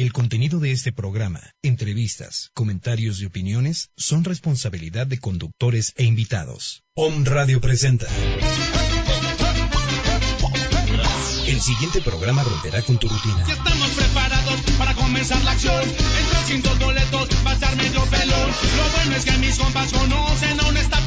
El contenido de este programa, entrevistas, comentarios y opiniones son responsabilidad de conductores e invitados. Om Radio presenta. El siguiente programa romperá con tu rutina. Ya estamos preparados para comenzar la acción. Entre sin dos boletos va a estar medio pelón. Lo bueno es que mis compas conocen a un staff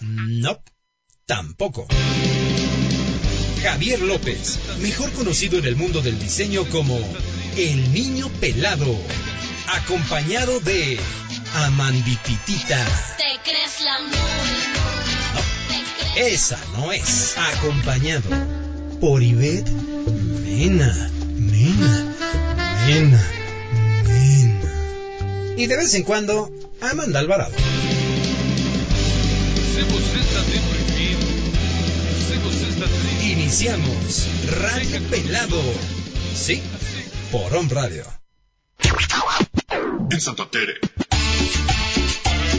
No, tampoco. Javier López, mejor conocido en el mundo del diseño como el niño pelado, acompañado de Amandititita. Te crees la No, esa no es. Acompañado por Ivette Mena, Mena, Mena, Mena. Y de vez en cuando, Amanda Alvarado. Se você está deprimido, se você está triste, Iniciamos Radio Pelado. Sí, por On Radio. En Santa Tere.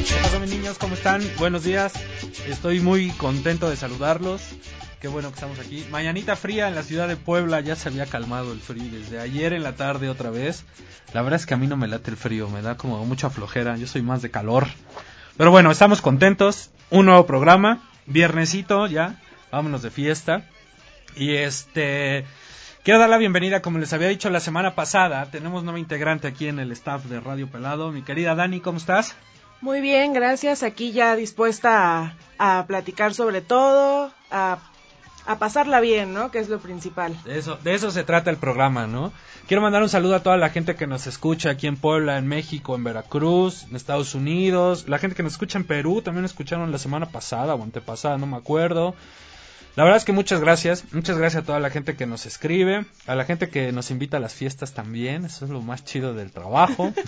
¿Qué pasó mis niños? ¿Cómo están? Buenos días. Estoy muy contento de saludarlos. Qué bueno que estamos aquí. Mañanita fría en la ciudad de Puebla. Ya se había calmado el frío desde ayer en la tarde otra vez. La verdad es que a mí no me late el frío. Me da como mucha flojera. Yo soy más de calor. Pero bueno, estamos contentos. Un nuevo programa. Viernesito ya. Vámonos de fiesta. Y este... Quiero dar la bienvenida, como les había dicho la semana pasada, tenemos nueva integrante aquí en el staff de Radio Pelado. Mi querida Dani, ¿cómo estás? Muy bien, gracias. Aquí ya dispuesta a, a platicar sobre todo, a, a pasarla bien, ¿no? Que es lo principal. De eso, de eso se trata el programa, ¿no? Quiero mandar un saludo a toda la gente que nos escucha aquí en Puebla, en México, en Veracruz, en Estados Unidos, la gente que nos escucha en Perú, también escucharon la semana pasada o antepasada, no me acuerdo. La verdad es que muchas gracias, muchas gracias a toda la gente que nos escribe, a la gente que nos invita a las fiestas también, eso es lo más chido del trabajo.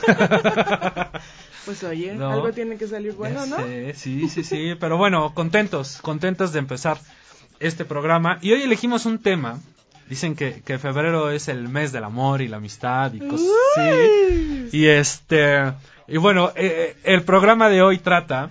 Pues oye, No. algo tiene que salir bueno, ¿no? sé, sí, sí, sí, pero bueno, contentos, contentos de empezar este programa. Y hoy elegimos un tema. Dicen que, que febrero es el mes del amor y la amistad y cosas así. Y este, y bueno, eh, el programa de hoy trata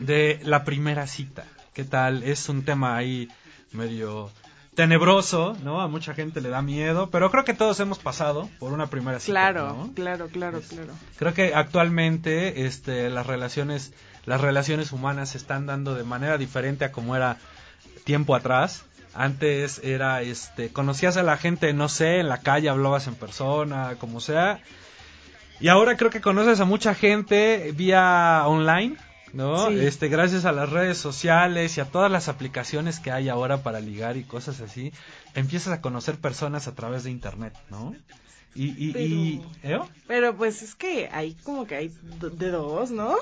de la primera cita. ¿Qué tal? Es un tema ahí medio tenebroso, ¿no? A mucha gente le da miedo, pero creo que todos hemos pasado por una primera cita. Claro, ¿no? claro, claro, claro. Creo que actualmente este, las relaciones las relaciones humanas se están dando de manera diferente a como era tiempo atrás. Antes era este conocías a la gente, no sé, en la calle hablabas en persona, como sea. Y ahora creo que conoces a mucha gente vía online, ¿no? Sí. Este gracias a las redes sociales y a todas las aplicaciones que hay ahora para ligar y cosas así, empiezas a conocer personas a través de internet, ¿no? Y y, y ¿eh? Pero pues es que hay como que hay de dos, ¿no?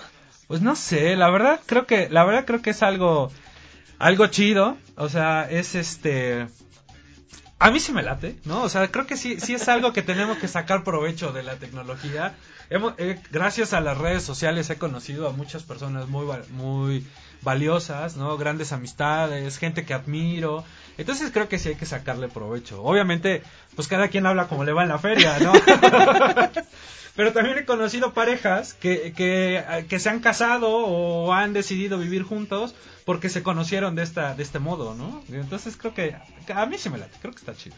Pues no sé, la verdad creo que la verdad creo que es algo algo chido, o sea, es este a mí sí me late, ¿no? O sea, creo que sí sí es algo que tenemos que sacar provecho de la tecnología. Hemos, eh, gracias a las redes sociales he conocido a muchas personas muy muy valiosas, ¿no? Grandes amistades, gente que admiro. Entonces creo que sí hay que sacarle provecho. Obviamente, pues cada quien habla como le va en la feria, ¿no? Pero también he conocido parejas que, que, que se han casado o han decidido vivir juntos porque se conocieron de esta de este modo, ¿no? Entonces creo que a mí sí me late, creo que está chido.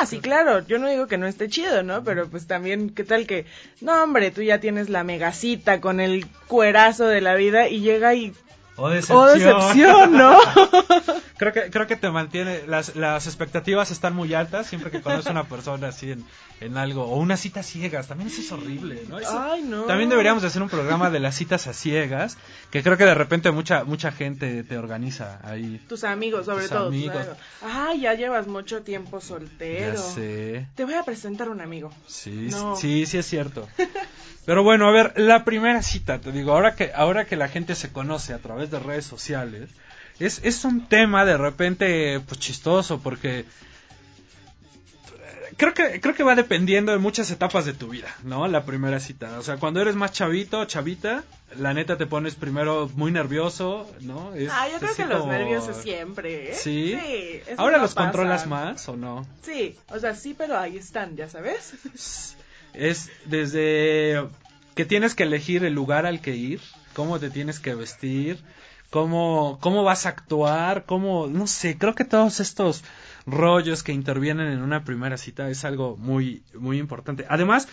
Ah, sí, claro. Yo no digo que no esté chido, ¿no? Pero pues también, ¿qué tal que, no, hombre, tú ya tienes la megacita con el cuerazo de la vida y llega y, O decepción. oh, decepción, ¿no? creo que creo que te mantiene las las expectativas están muy altas siempre que conoces a una persona así en, en algo o una cita ciegas, también eso es horrible, ¿no? Eso- Ay, no. También deberíamos de hacer un programa de las citas a ciegas, que creo que de repente mucha mucha gente te organiza ahí. Tus amigos, sobre Tus todo. tus amigos. amigos. Ay, ya llevas mucho tiempo soltero. Ya sé. Te voy a presentar un amigo. Sí, No. sí, sí es cierto. Pero bueno, a ver, la primera cita, te digo, ahora que ahora que la gente se conoce a través de redes sociales, es, es un tema de repente pues chistoso porque creo que creo que va dependiendo de muchas etapas de tu vida, ¿no? La primera cita, o sea, cuando eres más chavito, chavita, la neta te pones primero muy nervioso, ¿no? Es Ah, yo creo que los nervios es siempre, ¿eh? Sí. Ahora no los pasa. controlas más o no? Sí, o sea, sí, pero ahí están, ya sabes. Es desde que tienes que elegir el lugar al que ir, cómo te tienes que vestir, cómo, cómo vas a actuar, cómo, no sé, creo que todos estos rollos que intervienen en una primera cita es algo muy, muy importante. Además,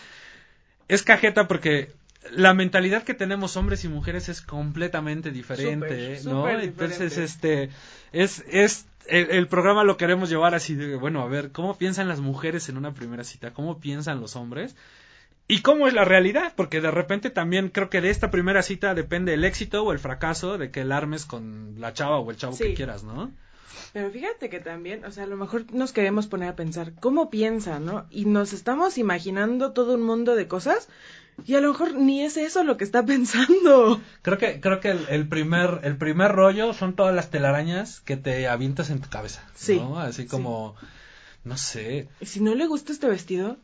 es cajeta porque la mentalidad que tenemos hombres y mujeres es completamente diferente, ¿eh? ¿no? Entonces, diferente. este, es, es, el, el programa lo queremos llevar así de, bueno, a ver, ¿cómo piensan las mujeres en una primera cita? ¿Cómo piensan los hombres? ¿Y cómo es la realidad? Porque de repente también creo que de esta primera cita depende el éxito o el fracaso de que la armes con la chava o el chavo que quieras, ¿no? Pero fíjate que también, o sea, a lo mejor nos queremos poner a pensar, ¿cómo piensa, no? Y nos estamos imaginando todo un mundo de cosas y a lo mejor ni es eso lo que está pensando. Creo que, creo que el, el primer, el primer rollo son todas las telarañas que te avientas en tu cabeza. Sí, ¿no? Así como, no sé, Y si no le gusta este vestido,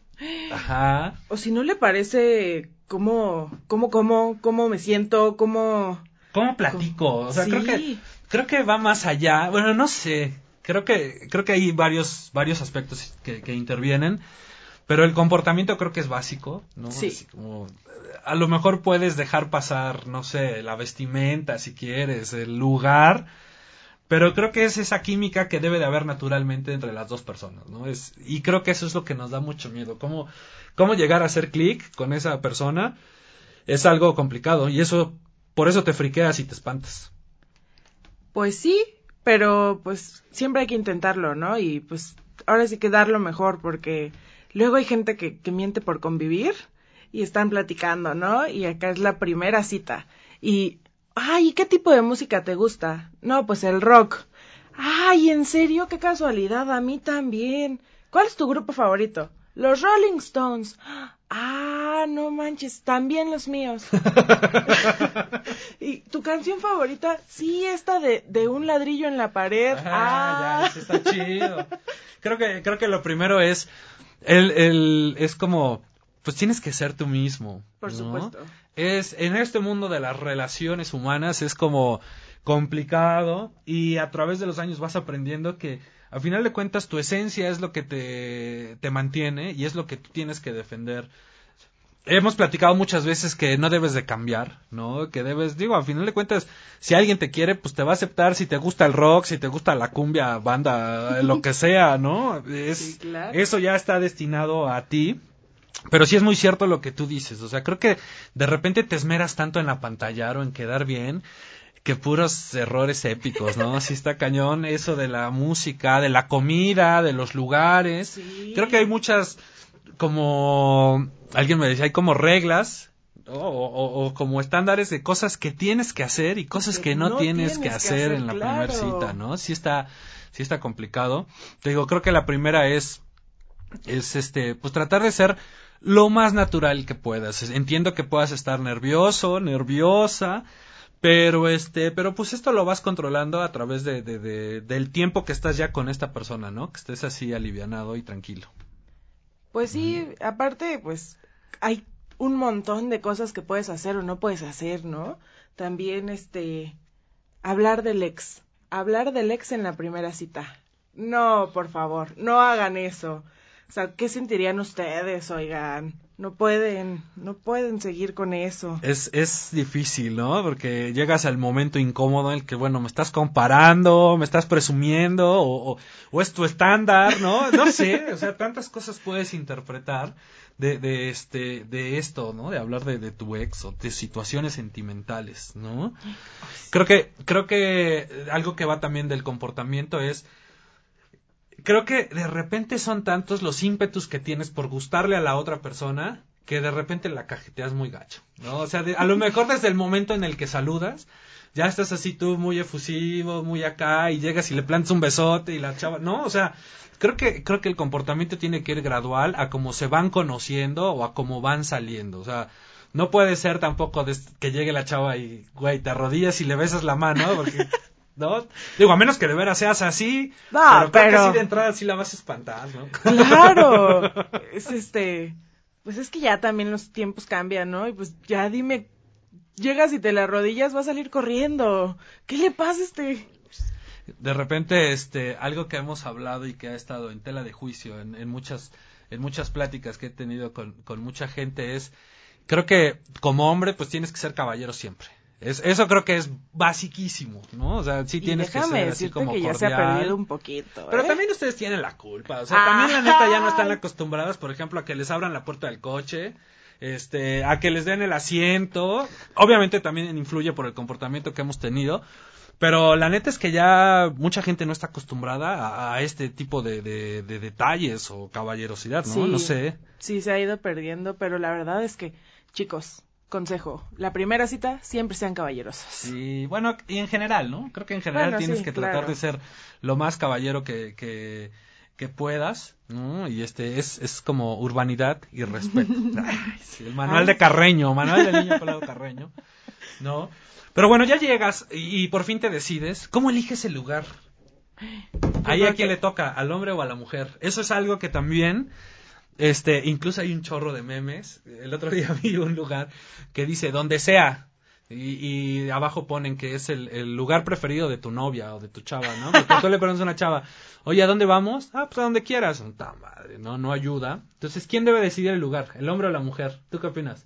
ajá. o si no le parece cómo, cómo, cómo, cómo me siento, cómo... ¿Cómo platico? O sea, creo que, Sí. Creo que va más allá. Bueno, no sé. Creo que, creo que hay varios, varios aspectos que, que intervienen. Pero el comportamiento creo que es básico, ¿no? Sí. Así como, a lo mejor puedes dejar pasar, no sé, la vestimenta si quieres, el lugar, pero creo que es esa química que debe de haber naturalmente entre las dos personas, ¿no? Es, y creo que eso es lo que nos da mucho miedo. Cómo, cómo llegar a hacer clic con esa persona es algo complicado y eso, por eso te friqueas y te espantas. Pues sí, pero pues siempre hay que intentarlo, ¿no? Y pues ahora sí que dar lo mejor, porque luego hay gente que, que miente por convivir y están platicando, ¿no? Y acá es la primera cita. Y, ay, ¿y qué tipo de música te gusta? No, pues el rock. Ay, ¿en serio? Qué casualidad, a mí también. ¿Cuál es tu grupo favorito? Los Rolling Stones. Ah, no manches, también los míos. ¿Y canción favorita? Sí, esta de, de un ladrillo en la pared. Ah, ah. ya, eso está chido. Creo que, creo que lo primero es, el, el, es como, pues tienes que ser tú mismo. Por ¿no? supuesto. Es, en este mundo de las relaciones humanas es como complicado y a través de los años vas aprendiendo que a final de cuentas tu esencia es lo que te, te mantiene y es lo que tú tienes que defender. Hemos platicado muchas veces que no debes de cambiar, ¿no? Que debes, digo, a final de cuentas, si alguien te quiere, pues te va a aceptar si te gusta el rock, si te gusta la cumbia, banda, lo que sea, ¿no? Es, Sí, claro. Eso ya está destinado a ti. Pero sí es muy cierto lo que tú dices. O sea, creo que de repente te esmeras tanto en apantallar o en quedar bien que puros errores épicos, ¿no? Así está cañón eso de la música, de la comida, de los lugares. Sí. Creo que hay muchas, como alguien me decía, hay como reglas o, o- o como estándares de cosas que tienes que hacer y cosas que, Que no, no tienes, que tienes que hacer, hacer, en la claro. primera cita, ¿no? Sí está, sí está complicado. Te digo, creo que la primera es es este, pues tratar de ser lo más natural que puedas. Entiendo que puedas estar nervioso, nerviosa, pero este, pero pues esto lo vas controlando a través de, de- de- del tiempo que estás ya con esta persona, ¿no? Que estés así alivianado y tranquilo. Pues sí, aparte, pues hay un montón de cosas que puedes hacer o no puedes hacer, ¿no? También, este, hablar del ex. Hablar del ex en la primera cita. No, por favor, no hagan eso. O sea, ¿qué sentirían ustedes, oigan? No pueden, no pueden seguir con eso. Es, es difícil, ¿no? Porque llegas al momento incómodo en el que, bueno, me estás comparando, me estás presumiendo, o, o, o es tu estándar, ¿no? No sé, o sea, tantas cosas puedes interpretar de, de este, de esto, ¿no? De hablar de, de tu ex o de situaciones sentimentales, ¿no? Creo que, creo que algo que va también del comportamiento es, creo que de repente son tantos los ímpetus que tienes por gustarle a la otra persona que de repente la cajeteas muy gacho, ¿no? O sea, de- a lo mejor desde el momento en el que saludas, ya estás así tú muy efusivo, muy acá, y llegas y le plantas un besote y la chava, no, o sea, creo que, creo que el comportamiento tiene que ir gradual a cómo se van conociendo o a cómo van saliendo, o sea, no puede ser tampoco que llegue la chava y, güey, te arrodillas y le besas la mano, porque ¿no? Digo, a menos que de veras seas así, No, pero, creo que pero- sí de entrada sí la vas a espantar, ¿no? Claro. Es este. Pues es que ya también los tiempos cambian, ¿no? Y pues ya dime. Llegas y te la rodillas, va a salir corriendo. ¿Qué le pasa a este? de repente este algo que hemos hablado y que ha estado en tela de juicio en, en muchas en muchas pláticas que he tenido con, con mucha gente es creo que como hombre pues tienes que ser caballero siempre es, eso creo que es basiquísimo no o sea sí Y tienes que ser así como que ya se ha perdido un poquito. pero ¿eh? también ustedes tienen la culpa o sea también la neta ya no están Ay. acostumbradas por ejemplo a que les abran la puerta del coche este a que les den el asiento obviamente también influye por el comportamiento que hemos tenido pero la neta es que ya mucha gente no está acostumbrada a, a este tipo de, de- de detalles o caballerosidad, ¿no? Sí. No sé. Sí, se ha ido perdiendo, pero la verdad es que, chicos, consejo, la primera cita siempre sean caballerosos. Y bueno, y en general, ¿no? Creo que en general Bueno, tienes sí, que tratar claro. de ser lo más caballero que, que, que puedas, ¿no? Y este es, es como urbanidad y respeto. Ay, sí, el manual Ay. de Carreño, manual del niño pelado Carreño, ¿no? Pero bueno, ya llegas y, y por fin te decides. ¿Cómo eliges el lugar? Ahí a quién que- le toca, al hombre o a la mujer. Eso es algo que también, este, incluso hay un chorro de memes. El otro día vi un lugar que dice donde sea. Y, y abajo ponen que es el, el lugar preferido de tu novia o de tu chava, ¿no? Porque tú le preguntas a una chava, oye, ¿a dónde vamos? Ah, pues a donde quieras. Ta madre, ¿no? No ayuda. Entonces, ¿quién debe decidir el lugar? ¿El hombre o la mujer? ¿Tú qué opinas?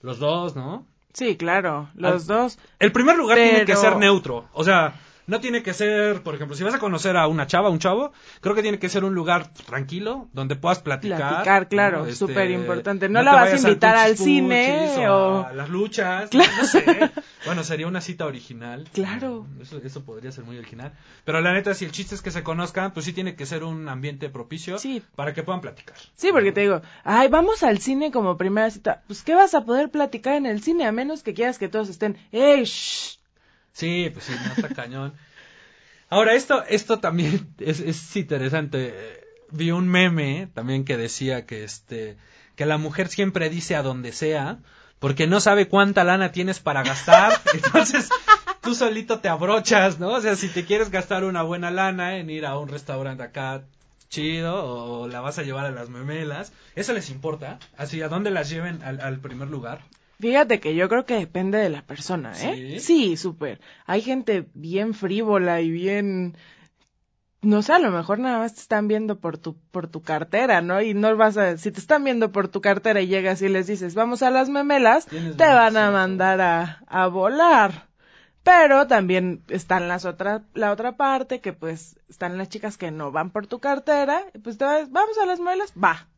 Los dos, ¿no? Sí, claro, los Al- dos. El primer lugar tiene que ser neutro. O sea, no tiene que ser, por ejemplo, si vas a conocer a una chava, un chavo, creo que tiene que ser un lugar tranquilo donde puedas platicar. Platicar, claro, ¿no? Este, súper importante. No la vas a invitar al cine o- a las luchas, Claro. no sé. Bueno, sería una cita original. Claro. Eso, eso podría ser muy original. Pero la neta, si el chiste es que se conozcan, pues sí tiene que ser un ambiente propicio Sí. para que puedan platicar. Sí, porque te digo, ay, vamos al cine como primera cita. Pues, ¿qué vas a poder platicar en el cine? A menos que quieras que todos estén, ¡Ey, shh! Sí, pues sí, no está cañón. Ahora, esto, esto también es, es interesante. Vi un meme también que decía que este, que la mujer siempre dice a donde sea, porque no sabe cuánta lana tienes para gastar, entonces tú solito te abrochas, ¿no? O sea, si te quieres gastar una buena lana en ir a un restaurante acá chido o la vas a llevar a las memelas, ¿eso les importa? Así, ¿a dónde las lleven al, al primer lugar? Fíjate que yo creo que depende de la persona, ¿eh? ¿Sí? Sí, súper. Hay gente bien frívola y bien... No sé, a lo mejor nada más te están viendo por tu, por tu cartera, ¿no? Y no vas a... Si te están viendo por tu cartera y llegas y les dices, vamos a las memelas, te van a mandar a, a volar. Pero también están las otra, la otra parte, que pues están las chicas que no van por tu cartera, y pues te vas, vamos a las memelas, va.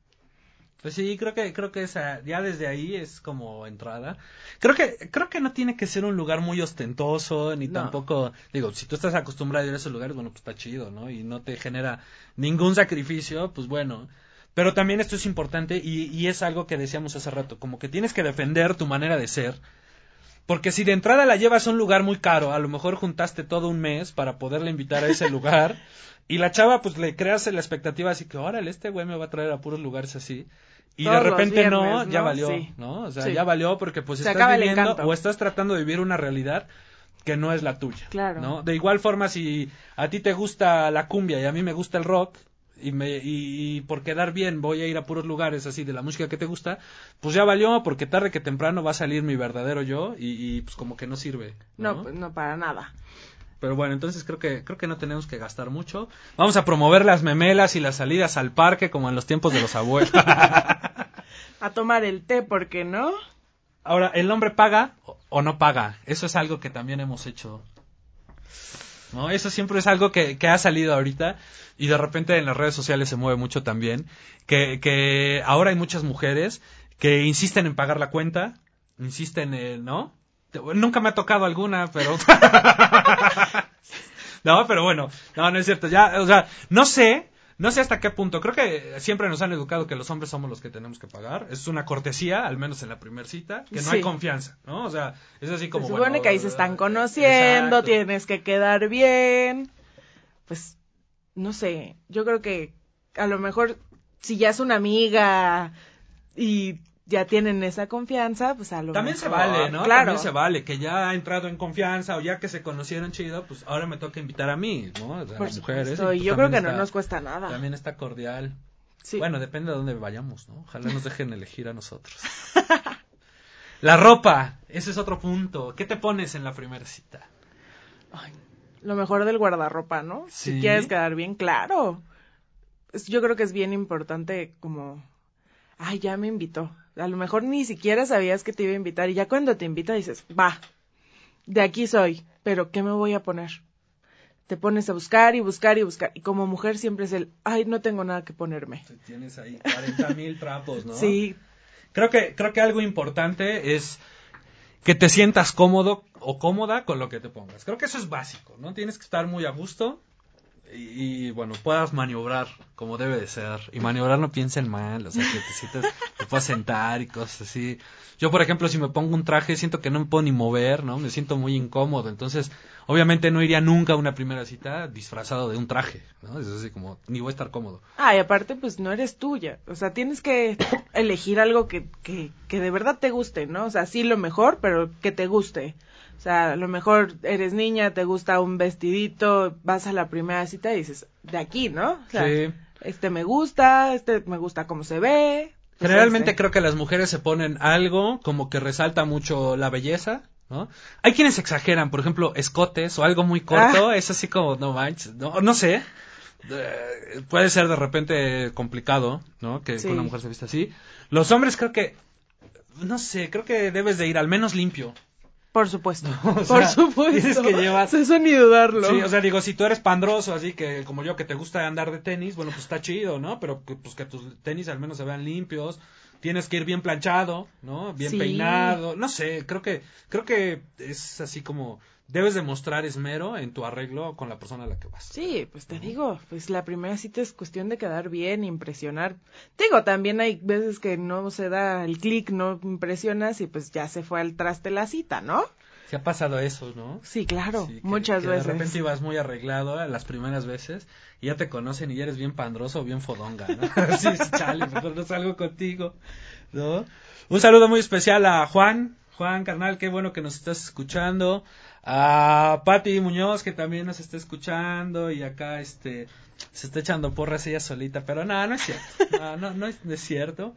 Pues sí, creo que creo que esa ya desde ahí es como entrada. Creo que creo que no tiene que ser un lugar muy ostentoso ni No. tampoco digo, si tú estás acostumbrado a ir a esos lugares, bueno, pues está chido, ¿no? Y no te genera ningún sacrificio, pues bueno. Pero también esto es importante y, y es algo que decíamos hace rato, como que tienes que defender tu manera de ser. Porque si de entrada la llevas a un lugar muy caro, a lo mejor juntaste todo un mes para poderle invitar a ese lugar, y la chava pues le creas la expectativa así que, órale, este güey me va a traer a puros lugares así. Y Todos de repente no, ya ¿no? valió, Sí. ¿no? O sea, Sí. ya valió porque pues Se estás viviendo o estás tratando de vivir una realidad que no es la tuya. Claro. ¿no? De igual forma, si a ti te gusta la cumbia y a mí me gusta el rock, y, me, y, y por quedar bien voy a ir a puros lugares así de la música que te gusta, pues ya valió, porque tarde que temprano va a salir mi verdadero yo y, y, pues como que no sirve. No, ¿no? pues no para nada. Pero bueno, entonces creo que creo que no tenemos que gastar mucho. Vamos a promover las memelas y las salidas al parque como en los tiempos de los abuelos. A tomar el té, ¿por qué no? Ahora, ¿el hombre paga o- no paga? Eso es algo que también hemos hecho. ¿No? Eso siempre es algo que, que ha salido ahorita y de repente en las redes sociales se mueve mucho también. Que, que ahora hay muchas mujeres que insisten en pagar la cuenta, insisten en, ¿no? Nunca me ha tocado alguna, pero... no, pero bueno, no, no es cierto. Ya, o sea, no sé, no sé hasta qué punto. Creo que siempre nos han educado que los hombres somos los que tenemos que pagar. Es una cortesía, al menos en la primera cita, que no hay confianza, ¿no? O sea, es así como. Se supone bueno, que ahí se están conociendo, exacto. tienes que quedar bien. Pues, no sé, yo creo que a lo mejor si ya es una amiga y ya tienen esa confianza, pues a lo También se mejor, vale, ¿no? Claro. También se vale, que ya ha entrado en confianza o ya que se conocieron chido, pues ahora me toca invitar a mí, ¿no? A Por las mujeres. supuesto, y pues yo creo que no nos cuesta nada. También está cordial. Sí. Bueno, depende de dónde vayamos, ¿no? Ojalá nos dejen elegir a nosotros. La ropa, ese es otro punto. ¿Qué te pones en la primera cita? Ay, lo mejor del guardarropa, ¿no? Sí. Si quieres quedar bien, claro. Yo creo que es bien importante como, ay, ya me invitó. A lo mejor ni siquiera sabías que te iba a invitar y ya cuando te invita dices, va, de aquí soy, pero ¿qué me voy a poner? Te pones a buscar y buscar y buscar. Y como mujer siempre es el, ay, no tengo nada que ponerme. Tienes ahí 40 mil trapos, ¿no? Sí, Creo que, creo que algo importante es que te sientas cómodo o cómoda con lo que te pongas. Creo que eso es básico, ¿no? Tienes que estar muy a gusto y, y, bueno, puedas maniobrar como debe de ser. Y maniobrar no piensen mal, o sea, que te sientas, te puedas sentar y cosas así. Yo, por ejemplo, si me pongo un traje, siento que no me puedo ni mover, ¿no? Me siento muy incómodo. Entonces, obviamente no iría nunca a una primera cita disfrazado de un traje, ¿no? Es así como, ni voy a estar cómodo. Ah, y aparte, pues no eres tuya. O sea, tienes que elegir algo que, que, que de verdad te guste, ¿no? O sea, sí lo mejor, pero que te guste. O sea, a lo mejor eres niña, te gusta un vestidito, vas a la primera cita y dices, de aquí, ¿no? O sea, Sí. este me gusta, este me gusta cómo se ve. Generalmente este. creo que las mujeres se ponen algo como que resalta mucho la belleza, ¿no? Hay quienes exageran, por ejemplo, escotes o algo muy corto, es así como, no manches, no, no sé. Eh, puede ser de repente complicado, ¿no? Que, que Sí. una mujer se vista así. Los hombres creo que, no sé, creo que debes de ir al menos limpio. Por supuesto. O sea, Por supuesto. tienes que llevar- Eso ni dudarlo. Sí, o sea, digo, si tú eres pandroso, así que como yo que te gusta andar de tenis, bueno, pues está chido, ¿no? Pero que, pues que tus tenis al menos se vean limpios. Tienes que ir bien planchado, ¿no? Bien Sí. peinado. No sé, creo que creo que es así como debes demostrar esmero en tu arreglo con la persona a la que vas. Sí, pues te digo, pues la primera cita es cuestión de quedar bien, impresionar. Digo, también hay veces que no se da el clic, no impresionas y pues ya se fue al traste la cita, ¿no? Se ha pasado eso, ¿no? Sí, claro, Sí, que- muchas que veces. De repente ibas muy arreglado las primeras veces y ya te conocen y ya eres bien pandroso o bien fodonga, ¿no? sí, chale, mejor no salgo contigo, ¿no? Un saludo muy especial a Juan. Juan, carnal, qué bueno que nos estás escuchando. A Pati Muñoz, que también nos está escuchando. Y acá, este, se está echando porras ella solita. Pero no, no es cierto. No, no, no es, no es cierto.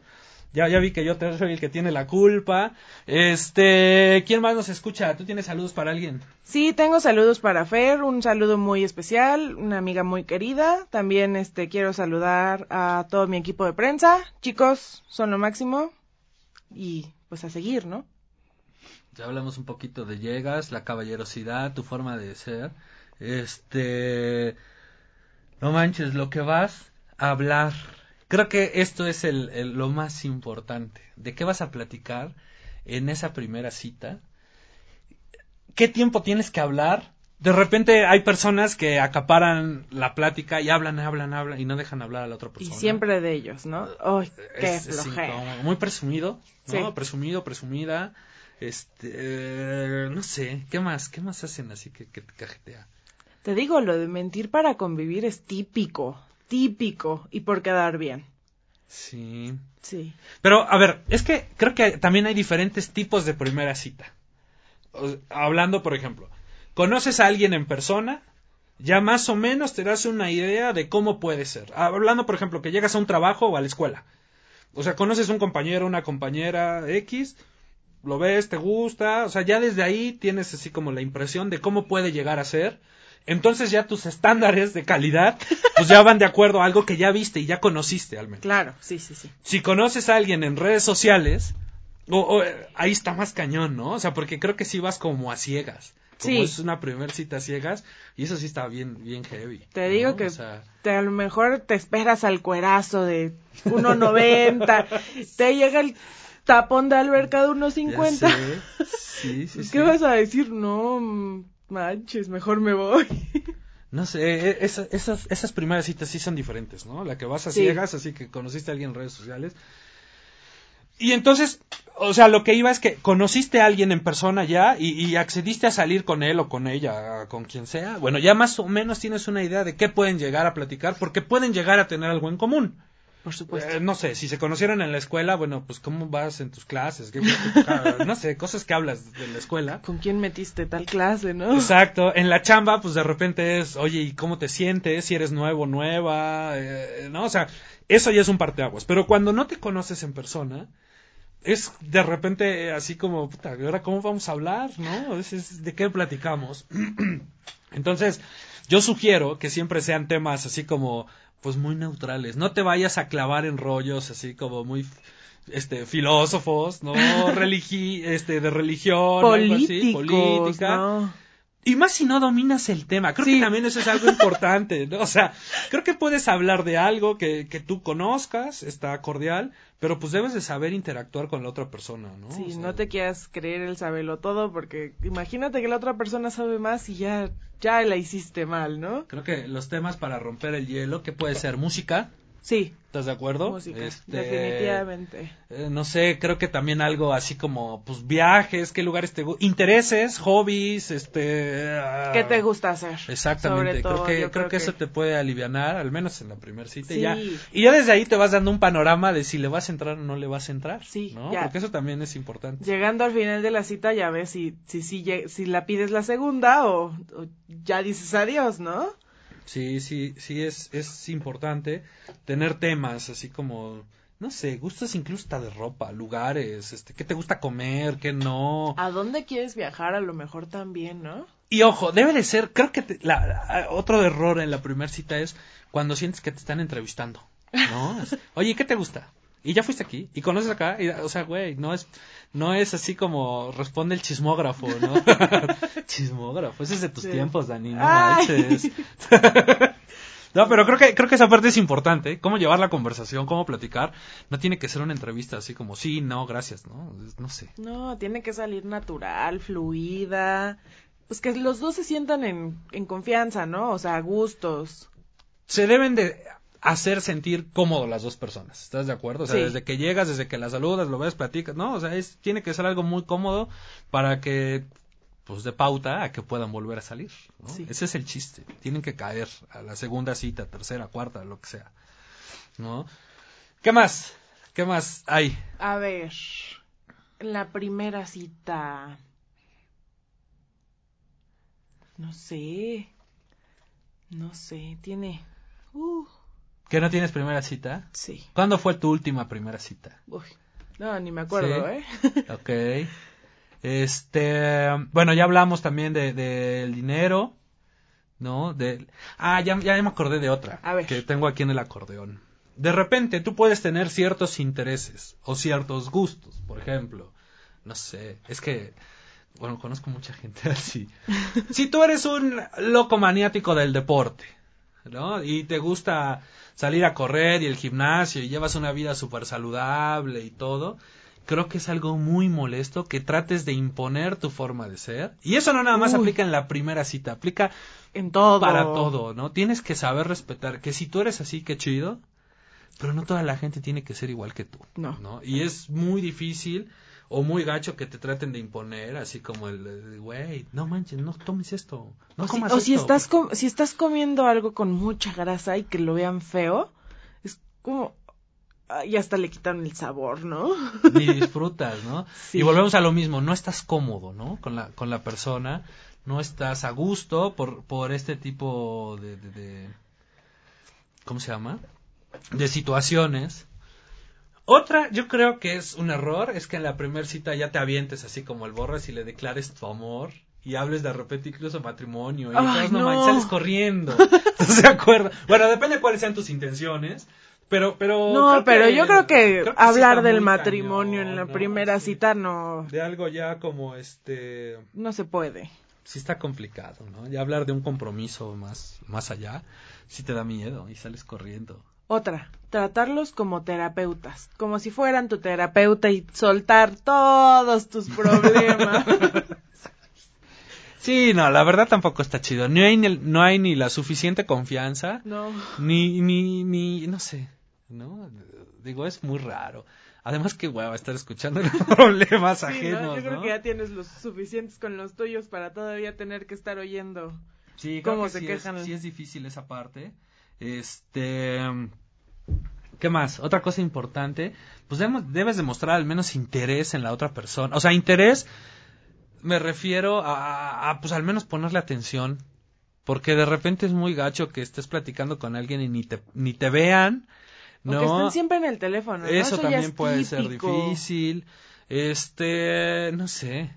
Ya, ya vi que yo te- soy el que tiene la culpa. Este, ¿quién más nos escucha? ¿Tú tienes saludos para alguien? Sí, tengo saludos para Fer, un saludo muy especial, una amiga muy querida. También este quiero saludar a todo mi equipo de prensa. Chicos, son lo máximo. Y pues a seguir, ¿no? Ya hablamos un poquito de llegas, la caballerosidad, tu forma de ser. Este, no manches, lo que vas a hablar. Creo que esto es el, el- lo más importante. ¿De qué vas a platicar en esa primera cita? ¿Qué tiempo tienes que hablar? De repente hay personas que acaparan la plática y hablan, hablan, hablan y no dejan hablar a la otra Y persona. siempre de ellos, ¿no? ¡Ay, qué Es- flojera! Muy presumido, ¿no? Sí. Presumido, presumida. Este, eh, no sé, ¿qué más? ¿Qué más hacen así que, que te cajetea? Te digo, lo de mentir para convivir es típico, típico, y por quedar bien. Sí. Sí. Pero, a ver, es que creo que también hay diferentes tipos de primera cita. O- hablando, por ejemplo, conoces a alguien en persona, ya más o menos te das una idea de cómo puede ser. Hablando, por ejemplo, que llegas a un trabajo o a la escuela. O sea, conoces un compañero, una compañera X, lo ves, te gusta, o sea, ya desde ahí tienes así como la impresión de cómo puede llegar a ser. Entonces ya tus estándares de calidad, pues ya van de acuerdo a algo que ya viste y ya conociste al menos Claro, sí, sí, sí. si conoces a alguien en redes sociales, o, o, ahí está más cañón, ¿no? O sea, porque creo que sí vas como a ciegas. Como Sí. es una primer cita a ciegas, y eso sí está bien, bien heavy. Te ¿no? digo que O sea, te, a lo mejor te esperas al cuerazo de 1.90, te llega el tapón de alberca de ya 1.50. sé. Sí, sí, sí. ¿Qué vas a decir? No, mm, manches, mejor me voy. No sé, eh, esa- esas, esas primeras citas sí son diferentes, ¿no? La que vas a Sí. ciegas, así que conociste a alguien en redes sociales. Y entonces, o sea, lo que iba es que conociste a alguien en persona ya y, y accediste a salir con él o con ella, con quien sea. Bueno, ya más o menos tienes una idea de qué pueden llegar a platicar, porque pueden llegar a tener algo en común. Por supuesto. Eh, no sé, si se conocieron en la escuela, bueno, pues cómo vas en tus clases, ¿Qué- no sé, cosas que hablas de la escuela. ¿Con quién metiste tal clase, no? Exacto, en la chamba, pues de repente es, oye, ¿y cómo te sientes? Si eres nuevo, nueva, eh, ¿no? O sea, eso ya es un parteaguas. Pero cuando no te conoces en persona, es de repente así como, puta, ¿y ahora cómo vamos a hablar? ¿No? Es, es, ¿De qué platicamos? Entonces, yo sugiero que siempre sean temas así como, pues muy neutrales. No te vayas a clavar en rollos así como muy este filósofos, ¿no? Religi este de religión, algo así, Políticos, política. ¿no? Y más si no dominas el tema. Creo Sí. que también eso es algo importante, ¿no? O sea, creo que puedes hablar de algo que, que tú conozcas, está cordial, pero pues debes de saber interactuar con la otra persona, ¿no? Sí, O sea, no te quieras creer el sabelo todo porque imagínate que la otra persona sabe más y ya, ya la hiciste mal, ¿no? Creo que los temas para romper el hielo, que puede ser música, Sí, ¿estás de acuerdo? música, Este, definitivamente. eh, no sé, creo que también algo así como, pues, viajes, qué lugares te gustan, intereses, hobbies, este... ah, ¿Qué te gusta hacer? Exactamente, todo, creo que, creo que eso te puede alivianar, al menos en la primera cita. y Sí. ya, y ya desde ahí te vas dando un panorama de si le vas a entrar o no le vas a entrar. Sí, ¿no? ya. Porque eso también es importante. Llegando al final de la cita ya ves si, si, si, si la pides la segunda o, o ya dices adiós, ¿no? Sí, sí, sí, es, es importante tener temas así como, no sé, gustos incluso hasta de ropa, lugares, este, qué te gusta comer, qué no. ¿A dónde quieres viajar? A lo mejor también, ¿no? Y ojo, debe de ser, creo que te- la- otro error en la primera cita es cuando sientes que te están entrevistando, ¿no? Oye, ¿qué te gusta? Y ya fuiste aquí, y conoces acá, y, o sea, güey, no es, no es así como responde el chismógrafo, ¿no? chismógrafo, ese es de tus Sí. tiempos, Dani, no Ay. manches. No, pero creo que, creo que esa parte es importante. Cómo llevar la conversación, cómo platicar. No tiene que ser una entrevista así como, sí, no, gracias, ¿no? No sé. No, tiene que salir natural, fluida. Pues que los dos se sientan en, en confianza, ¿no? O sea, gustos. se deben de hacer sentir cómodo las dos personas. ¿Estás de acuerdo? O sea, Sí. desde que llegas, desde que la saludas, lo ves, platicas, ¿no? O sea, es, tiene que ser algo muy cómodo para que, pues, de pauta a que puedan volver a salir, ¿no? Sí. Ese es el chiste. Tienen que caer a la segunda cita, tercera, cuarta, lo que sea, ¿no? ¿Qué más? ¿Qué más hay? A ver, la primera cita. No sé. No sé, tiene. Uh, ¿Que no tienes primera cita? sí. ¿Cuándo fue tu última primera cita? Uy, no, ni me acuerdo, Sí. ¿eh? Ok. Este, bueno, ya hablamos también de del dinero, ¿no? De, ah, ya, ya me acordé de otra A ver. que tengo aquí en el acordeón. De repente tú puedes tener ciertos intereses o ciertos gustos, por ejemplo. No sé, es que, bueno, conozco mucha gente así. si tú eres un loco maniático del deporte, ¿no? Y te gusta salir a correr y el gimnasio y llevas una vida súper saludable y todo, creo que es algo muy molesto que trates de imponer tu forma de ser. Y eso no nada más Uy. aplica en la primera cita, aplica En todo. para todo, ¿no? Tienes que saber respetar que si tú eres así, qué chido, pero no toda la gente tiene que ser igual que tú, No. Y es muy difícil o muy gacho que te traten de imponer, así como el, güey, no manches, no tomes esto, no O si, comas o si esto, estás com- si estás comiendo algo con mucha grasa y que lo vean feo, es como y hasta le quitan el sabor, ¿no? ni disfrutas, ¿no? Sí. Y volvemos a lo mismo, no estás cómodo, ¿no? Con la, con la persona, no estás a gusto por, por este tipo de, de, de- ¿cómo se llama? De situaciones. Otra, yo creo que es un error, es que en la primera cita ya te avientes así como el borras y le declares tu amor y hables de repente incluso matrimonio y Ay, no, no. sales corriendo. ¿No se acuerda? Bueno, depende de cuáles sean tus intenciones, pero, pero. No, pero que- yo creo que, creo que sí hablar del matrimonio cañón, en la ¿no? primera Sí. cita no De algo ya como este. no se puede. Sí está complicado, ¿no? Ya hablar de un compromiso más, más allá, sí te da miedo y sales corriendo. Otra, tratarlos como terapeutas, como si fueran tu terapeuta y soltar todos tus problemas. Sí, no, la verdad tampoco está chido. No hay ni, no hay ni la suficiente confianza, no. ni, ni, ni, no sé, ¿no? Digo, es muy raro. Además que hueva estar escuchando los problemas Sí, ¿no? ajenos, Yo creo ¿no? que ya tienes los suficientes con los tuyos para todavía tener que estar oyendo. Sí, creo cómo que se sí quejan. Es, sí es difícil esa parte. Este, ¿Qué más? Otra cosa importante, pues debes demostrar al menos interés en la otra persona. O sea, interés me refiero a, a, pues al menos ponerle atención. Porque de repente es muy gacho que estés platicando con alguien y ni te, ni te vean. O que ¿no? estén siempre en el teléfono. ¿no? Eso también es puede ser difícil. Este, no sé.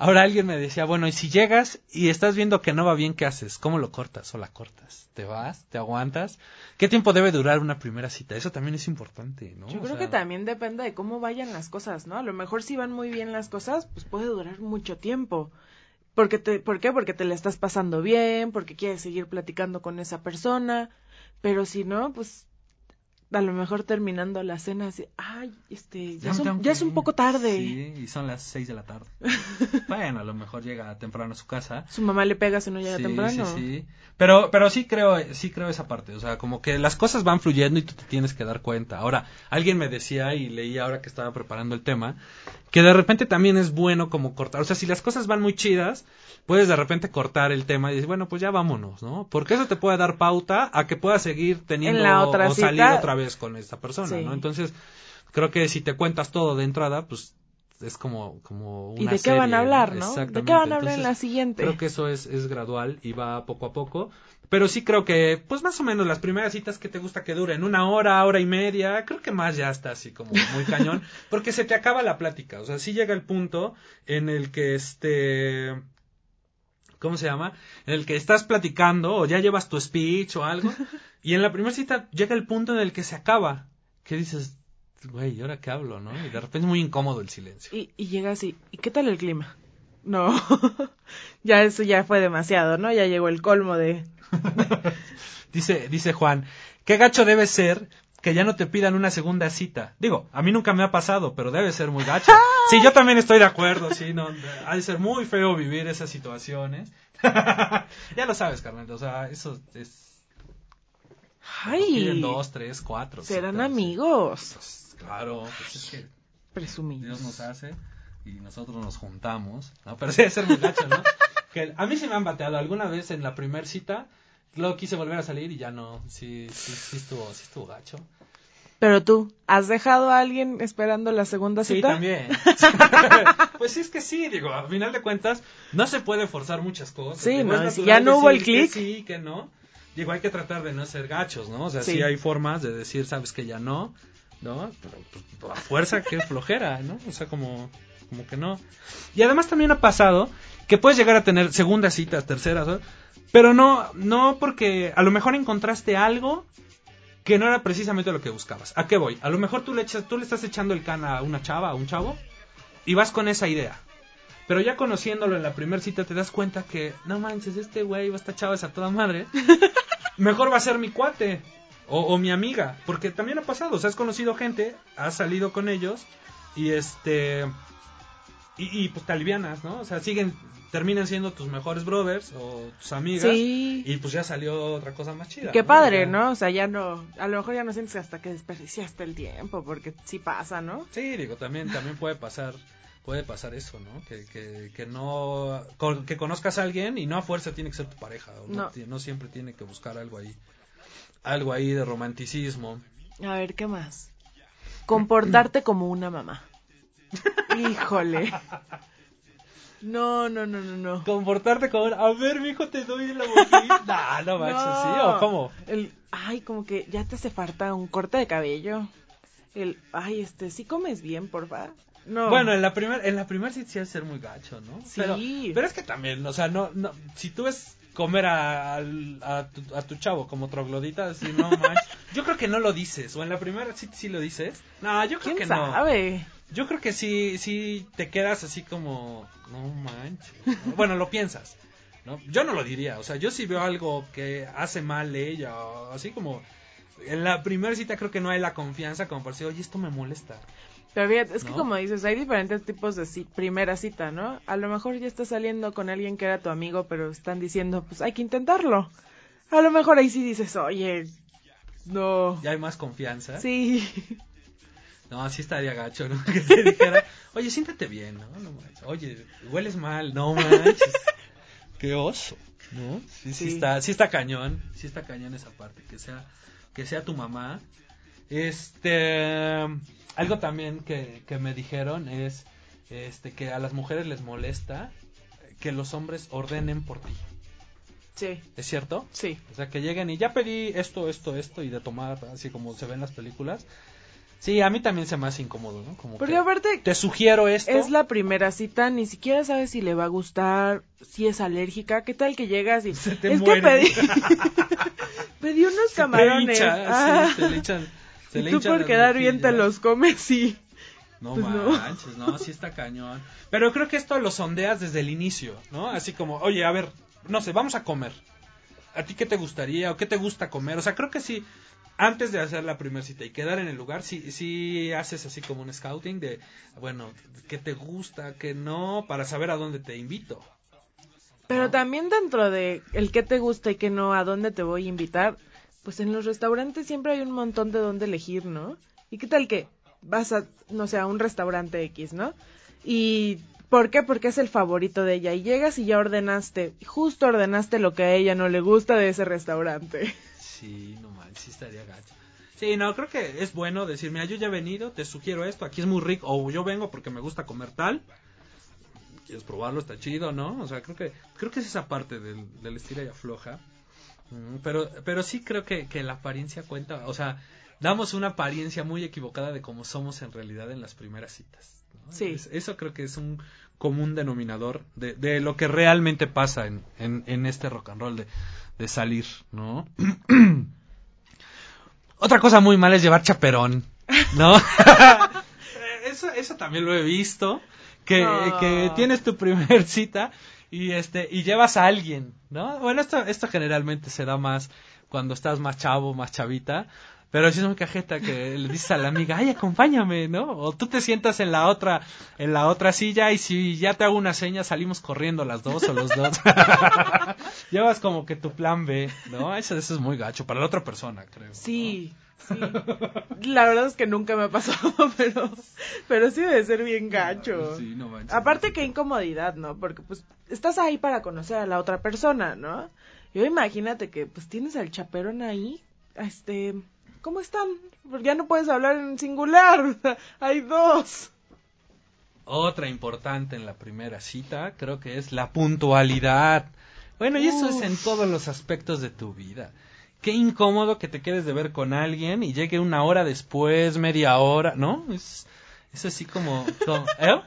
Ahora alguien me decía, bueno, y si llegas y estás viendo que no va bien, ¿qué haces? ¿Cómo lo cortas o la cortas? ¿Te vas? ¿Te aguantas? ¿Qué tiempo debe durar una primera cita? Eso también es importante, ¿no? Yo O creo sea, que también depende de cómo vayan las cosas, ¿no? A lo mejor si van muy bien las cosas, pues puede durar mucho tiempo. Porque te, ¿Por qué? Porque te la estás pasando bien, porque quieres seguir platicando con esa persona, pero si no, pues a lo mejor terminando la cena así, ay, este, ya, es, un, ya que es un ir". poco tarde. Sí, y son las seis de la tarde. bueno, a lo mejor llega temprano a su casa. Su mamá le pega si no llega sí, temprano. Sí, sí. Pero, pero sí creo, sí creo esa parte. O sea, como que las cosas van fluyendo y tú te tienes que dar cuenta. Ahora, alguien me decía y leí ahora que estaba preparando el tema, que de repente también es bueno como cortar. O sea, si las cosas van muy chidas, puedes de repente cortar el tema y decir, bueno, pues ya vámonos, ¿no? Porque eso te puede dar pauta a que puedas seguir teniendo En la otra o salir cita. otra vez con esta persona, Sí. ¿no? Entonces, creo que si te cuentas todo de entrada, pues es como, como una ¿Y de qué van a hablar, no? ¿De qué van a hablar en la siguiente? Creo que eso es, es gradual y va poco a poco. Pero sí creo que, pues más o menos las primeras citas que te gusta que duren una hora, hora y media, creo que más ya está así como muy cañón, porque se te acaba la plática. O sea, sí llega el punto en el que este... ¿Cómo se llama? En el que estás platicando o ya llevas tu speech o algo y en la primera cita llega el punto en el que se acaba. Que dices, güey, ¿y ahora qué hablo, no? Y de repente es muy incómodo el silencio. Y, y llega así, ¿y qué tal el clima? No, ya eso ya fue demasiado, ¿no? Ya llegó el colmo de... Dice, dice Juan, qué gacho debe ser que ya no te pidan una segunda cita. Digo, a mí nunca me ha pasado, pero debe ser muy gacho. Sí, yo también estoy de acuerdo, sí, no, ha de ser muy feo vivir esas situaciones. ya lo sabes, Carmen, o sea, eso es... ¡Ay! Dos, tres, cuatro. Serán citas, amigos. Pues, claro, pues es que Dios nos hace y nosotros nos juntamos, ¿no? Pero sí debe ser muy gacho, ¿no? Que a mí se me han bateado alguna vez en la primera cita, luego quise volver a salir y ya no, sí, sí, sí estuvo, sí estuvo gacho. Pero tú, ¿has dejado a alguien esperando la segunda Sí, cita? también. pues sí, es que sí, digo, a final de cuentas, no se puede forzar muchas cosas. Sí, Digo, no, si ya no hubo el clic. Sí, que no. Digo, hay que tratar de no ser gachos, ¿no? O sea, sí, Sí. hay formas de decir, sabes que ya no, ¿no? Pero pues, a fuerza, que flojera, ¿no? O sea, como, como que no. Y además también ha pasado que puedes llegar a tener segundas citas, terceras, ¿no? Pero no, no porque a lo mejor encontraste algo que no era precisamente lo que buscabas. ¿A qué voy? A lo mejor tú le, echas, tú le estás echando el can a una chava, a un chavo, y vas con esa idea. Pero ya conociéndolo en la primera cita te das cuenta que, no manches, este güey, esta chava es a toda madre. Mejor va a ser mi cuate o, o mi amiga. Porque también ha pasado, o sea, has conocido gente, has salido con ellos y este... Y, y pues te alivianas, ¿no? O sea, siguen, terminan siendo tus mejores brothers o tus amigas. Sí. Y pues ya salió otra cosa más chida. Qué ¿no? padre, ¿no? O sea, ya no, a lo mejor ya no sientes hasta que desperdiciaste el tiempo, porque sí pasa, ¿no? Sí, digo, también, también puede pasar, puede pasar eso, ¿no? Que, que, que no, con- que conozcas a alguien y no a fuerza tiene que ser tu pareja, o no, No. no siempre tiene que buscar algo ahí, algo ahí de romanticismo. A ver, ¿qué más? Comportarte como una mamá. Híjole. No, no, no, no, no. Comportarte como, a ver, mijo, te doy la boquita. nah, no manches, ¿sí? ¿O cómo? El, ay, como que ya te hace falta un corte de cabello. El, ay, este, ¿sí comes bien, porfa? No. Bueno, en la primera, en la primera sí sí ser muy gacho, ¿no? Sí. Pero, pero es que también, o sea, no, no, si tú ves comer a, al- a, tu, a tu chavo como troglodita, así, no manches. Yo creo que no lo dices, o en la primera sí, sí lo dices. No, yo creo ¿Quién que no. Yo creo que sí, sí te quedas así como, no manches. ¿no? Bueno, lo piensas, ¿no? Yo no lo diría, o sea, yo si veo algo que hace mal ella, o así como, en la primera cita creo que no hay la confianza como para decir, oye, esto me molesta. Pero es que como dices, hay diferentes tipos de ci- primera cita, ¿no? A lo mejor ya estás saliendo con alguien que era tu amigo, pero están diciendo, pues hay que intentarlo. A lo mejor ahí sí dices, oye, no. Ya hay más confianza. Sí. No, así estaría gacho, ¿no? Que te dijera, oye, siéntate bien, ¿no? no manches. Oye, hueles mal, no manches. Qué oso, ¿no? Sí, sí, Sí. está, sí está cañón, sí está cañón esa parte, que sea, que sea tu mamá. Este, algo también que, que me dijeron es, este, que a las mujeres les molesta que los hombres ordenen por ti. Sí, ¿Es cierto? sí. O sea, que lleguen y ya pedí esto, esto, esto y de tomar, así como se ve en las películas. Sí, a mí también se me hace incómodo, ¿no? Como Porque que aparte te sugiero esto. es la primera cita, ni siquiera sabes si le va a gustar, si es alérgica, qué tal que llegas y Se te es muere. que pedí pedí unos Se te camarones. hincha, Ah. sí, se le echan- se y le tú por quedar bien te los comes y No Pues no. manches, no. sí está cañón. Pero creo que esto lo sondeas desde el inicio, ¿no? Así como, oye, a ver, no sé, vamos a comer. ¿A ti qué te gustaría o qué te gusta comer? O sea, creo que sí, antes de hacer la primera cita y quedar en el lugar, sí, sí haces así como un scouting de, bueno, qué te gusta, qué no, para saber a dónde te invito. Pero también dentro de el que te gusta y que no, a dónde te voy a invitar, pues en los restaurantes siempre hay un montón de dónde elegir, ¿no? ¿Y qué tal que vas a, no sé, a un restaurante X, ¿no? Y ¿por qué? Porque es el favorito de ella y llegas y ya ordenaste, justo ordenaste lo que a ella no le gusta de ese restaurante. Sí, no manches, sí estaría gacho. Sí, no, creo que es bueno decir, mira, yo ya he venido, te sugiero esto, aquí es muy rico, o yo vengo porque me gusta comer tal. ¿Quieres probarlo? Está chido, ¿no? O sea, creo que creo que es esa parte del, del estilo y afloja. Mm, Pero, pero sí creo que, que la apariencia cuenta, o sea, damos una apariencia muy equivocada de cómo somos en realidad en las primeras citas. ¿no? Sí. Es- eso creo que es un común denominador de, de lo que realmente pasa en, en, en este rock and roll de, de salir, ¿no? Otra cosa muy mala es llevar chaperón, ¿no? eso, eso también lo he visto, que, que tienes tu primer cita y este y llevas a alguien, ¿no? Bueno, esto, esto generalmente se da más cuando estás más chavo, más chavita, pero si es muy cajeta que le dices a la amiga, ay, acompáñame, ¿no? O tú te sientas en la otra, en la otra silla y si ya te hago una seña salimos corriendo las dos o los dos. Llevas como que tu plan B, ¿no? Eso, eso es muy gacho para la otra persona, creo. ¿no? Sí, sí. La verdad es que nunca me ha pasado, pero, pero sí debe ser bien gacho. Sí, no manches. Aparte qué incomodidad, ¿no? Porque pues estás ahí para conocer a la otra persona, ¿no? Yo imagínate que pues tienes al chaperón ahí, este, ¿cómo están? Porque ya no puedes hablar en singular, hay dos. Otra importante en la primera cita, creo que es la puntualidad. Bueno, y eso es en todos los aspectos de tu vida. Qué incómodo que te quedes de ver con alguien y llegue una hora después, media hora, ¿no? Es, es así como, como- ¿eh?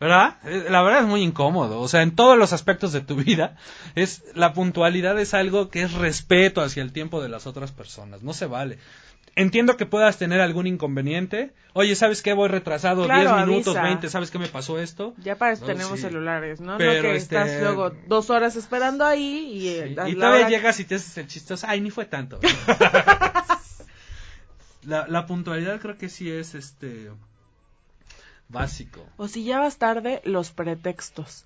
¿verdad? Eh, La verdad es muy incómodo. O sea, en todos los aspectos de tu vida, es la puntualidad es algo que es respeto hacia el tiempo de las otras personas. No se vale. Entiendo que puedas tener algún inconveniente. Oye, ¿sabes qué? Voy retrasado Claro, 10 minutos, avisa. 20. ¿Sabes qué me pasó esto? Ya para eso No, tenemos sí. celulares, ¿no? Pero, no que este, estás luego dos horas esperando ahí y, eh, Sí, a Y todavía hora- llegas y te haces el chistoso. Ay, ni fue tanto. la, la puntualidad creo que sí es este básico. O si ya vas tarde, los pretextos.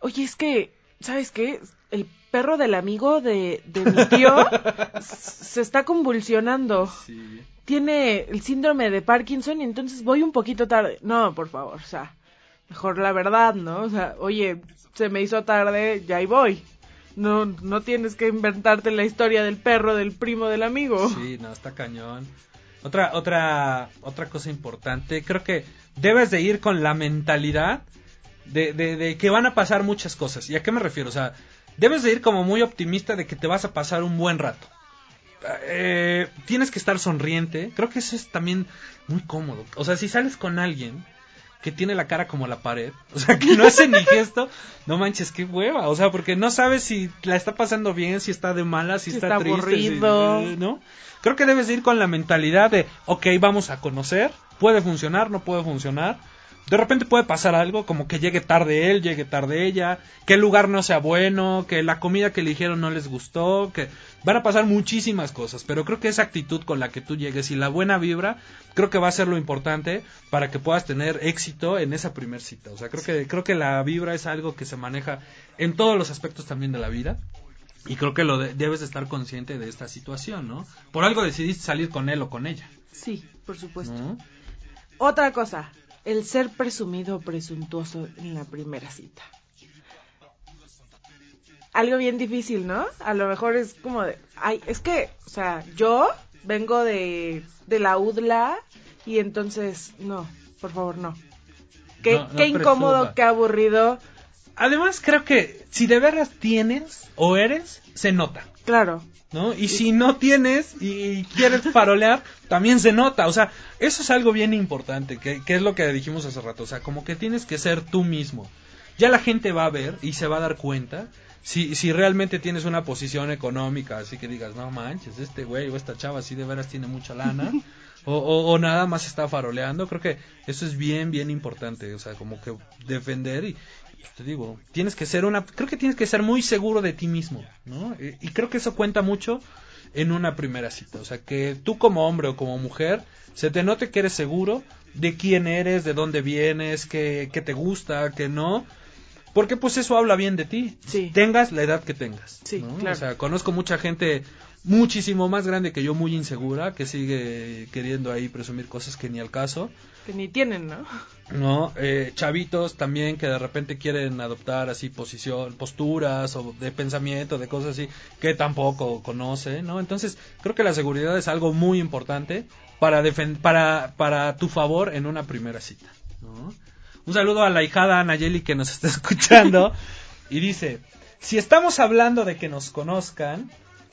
Oye, es que, ¿sabes qué? El perro del amigo de, de mi tío se está convulsionando. Sí. Tiene el síndrome de Parkinson y entonces voy un poquito tarde. No, por favor, o sea, mejor la verdad, ¿no? O sea, oye, se me hizo tarde, ya ahí voy. No, no tienes que inventarte la historia del perro del primo del amigo. Sí, no, está cañón. Otra, otra, otra cosa importante, creo que debes de ir con la mentalidad de, de, de que van a pasar muchas cosas. ¿Y a qué me refiero? O sea, debes de ir como muy optimista de que te vas a pasar un buen rato. Eh, tienes que estar sonriente. Creo que eso es también muy cómodo. O sea, si sales con alguien que tiene la cara como la pared, o sea, que no hace ni gesto, no manches, qué hueva. O sea, porque no sabes si la está pasando bien, si está de mala, si, Si está, está triste, aburrido. eh, ¿no? Creo que debes ir con la mentalidad de, ok, vamos a conocer, puede funcionar, no puede funcionar. De repente puede pasar algo, como que llegue tarde él, llegue tarde ella, que el lugar no sea bueno, que la comida que eligieron no les gustó, que van a pasar muchísimas cosas, pero creo que esa actitud con la que tú llegues y la buena vibra, creo que va a ser lo importante para que puedas tener éxito en esa primer cita. O sea, creo que creo que la vibra es algo que se maneja en todos los aspectos también de la vida. Y creo que lo de- debes de estar consciente de esta situación, ¿no? Por algo decidiste salir con él o con ella. Sí, por supuesto. ¿no? Otra cosa, el ser presumido o presuntuoso en la primera cita. Algo bien difícil, ¿no? A lo mejor es como de, ay, es que, o sea, yo vengo de, de la UDLA y entonces, no, por favor, no. Qué, No, no qué incómodo, qué aburrido. Además, creo que si de veras tienes o eres, se nota. Claro, ¿No? Y si no tienes y quieres farolear, también se nota. O sea, eso es algo bien importante, que, que es lo que dijimos hace rato. O sea, como que tienes que ser tú mismo. Ya la gente va a ver y se va a dar cuenta si, si realmente tienes una posición económica, así que digas, no manches, este güey o esta chava sí de veras tiene mucha lana. O, o- o nada más está faroleando, creo que eso es bien, bien importante, o sea, como que defender y, te digo, tienes que ser una, creo que tienes que ser muy seguro de ti mismo, ¿no? Y, y creo que eso cuenta mucho en una primera cita, o sea, que tú como hombre o como mujer se te note que eres seguro de quién eres, de dónde vienes, qué, qué te gusta, qué no, porque pues eso habla bien de ti, Sí. tengas la edad que tengas, Sí, ¿no? claro. O sea, conozco mucha gente muchísimo más grande que yo, muy insegura, que sigue queriendo ahí presumir cosas que ni al caso. que ni tienen, ¿no? ¿no? Eh, chavitos también que de repente quieren adoptar así posición, posturas o de pensamiento, de cosas así, que tampoco conoce, ¿no? Entonces, creo que la seguridad es algo muy importante para, para, para tu favor en una primera cita, ¿no? Un saludo a la hijada Nayeli que nos está escuchando y dice, si estamos hablando de que nos conozcan,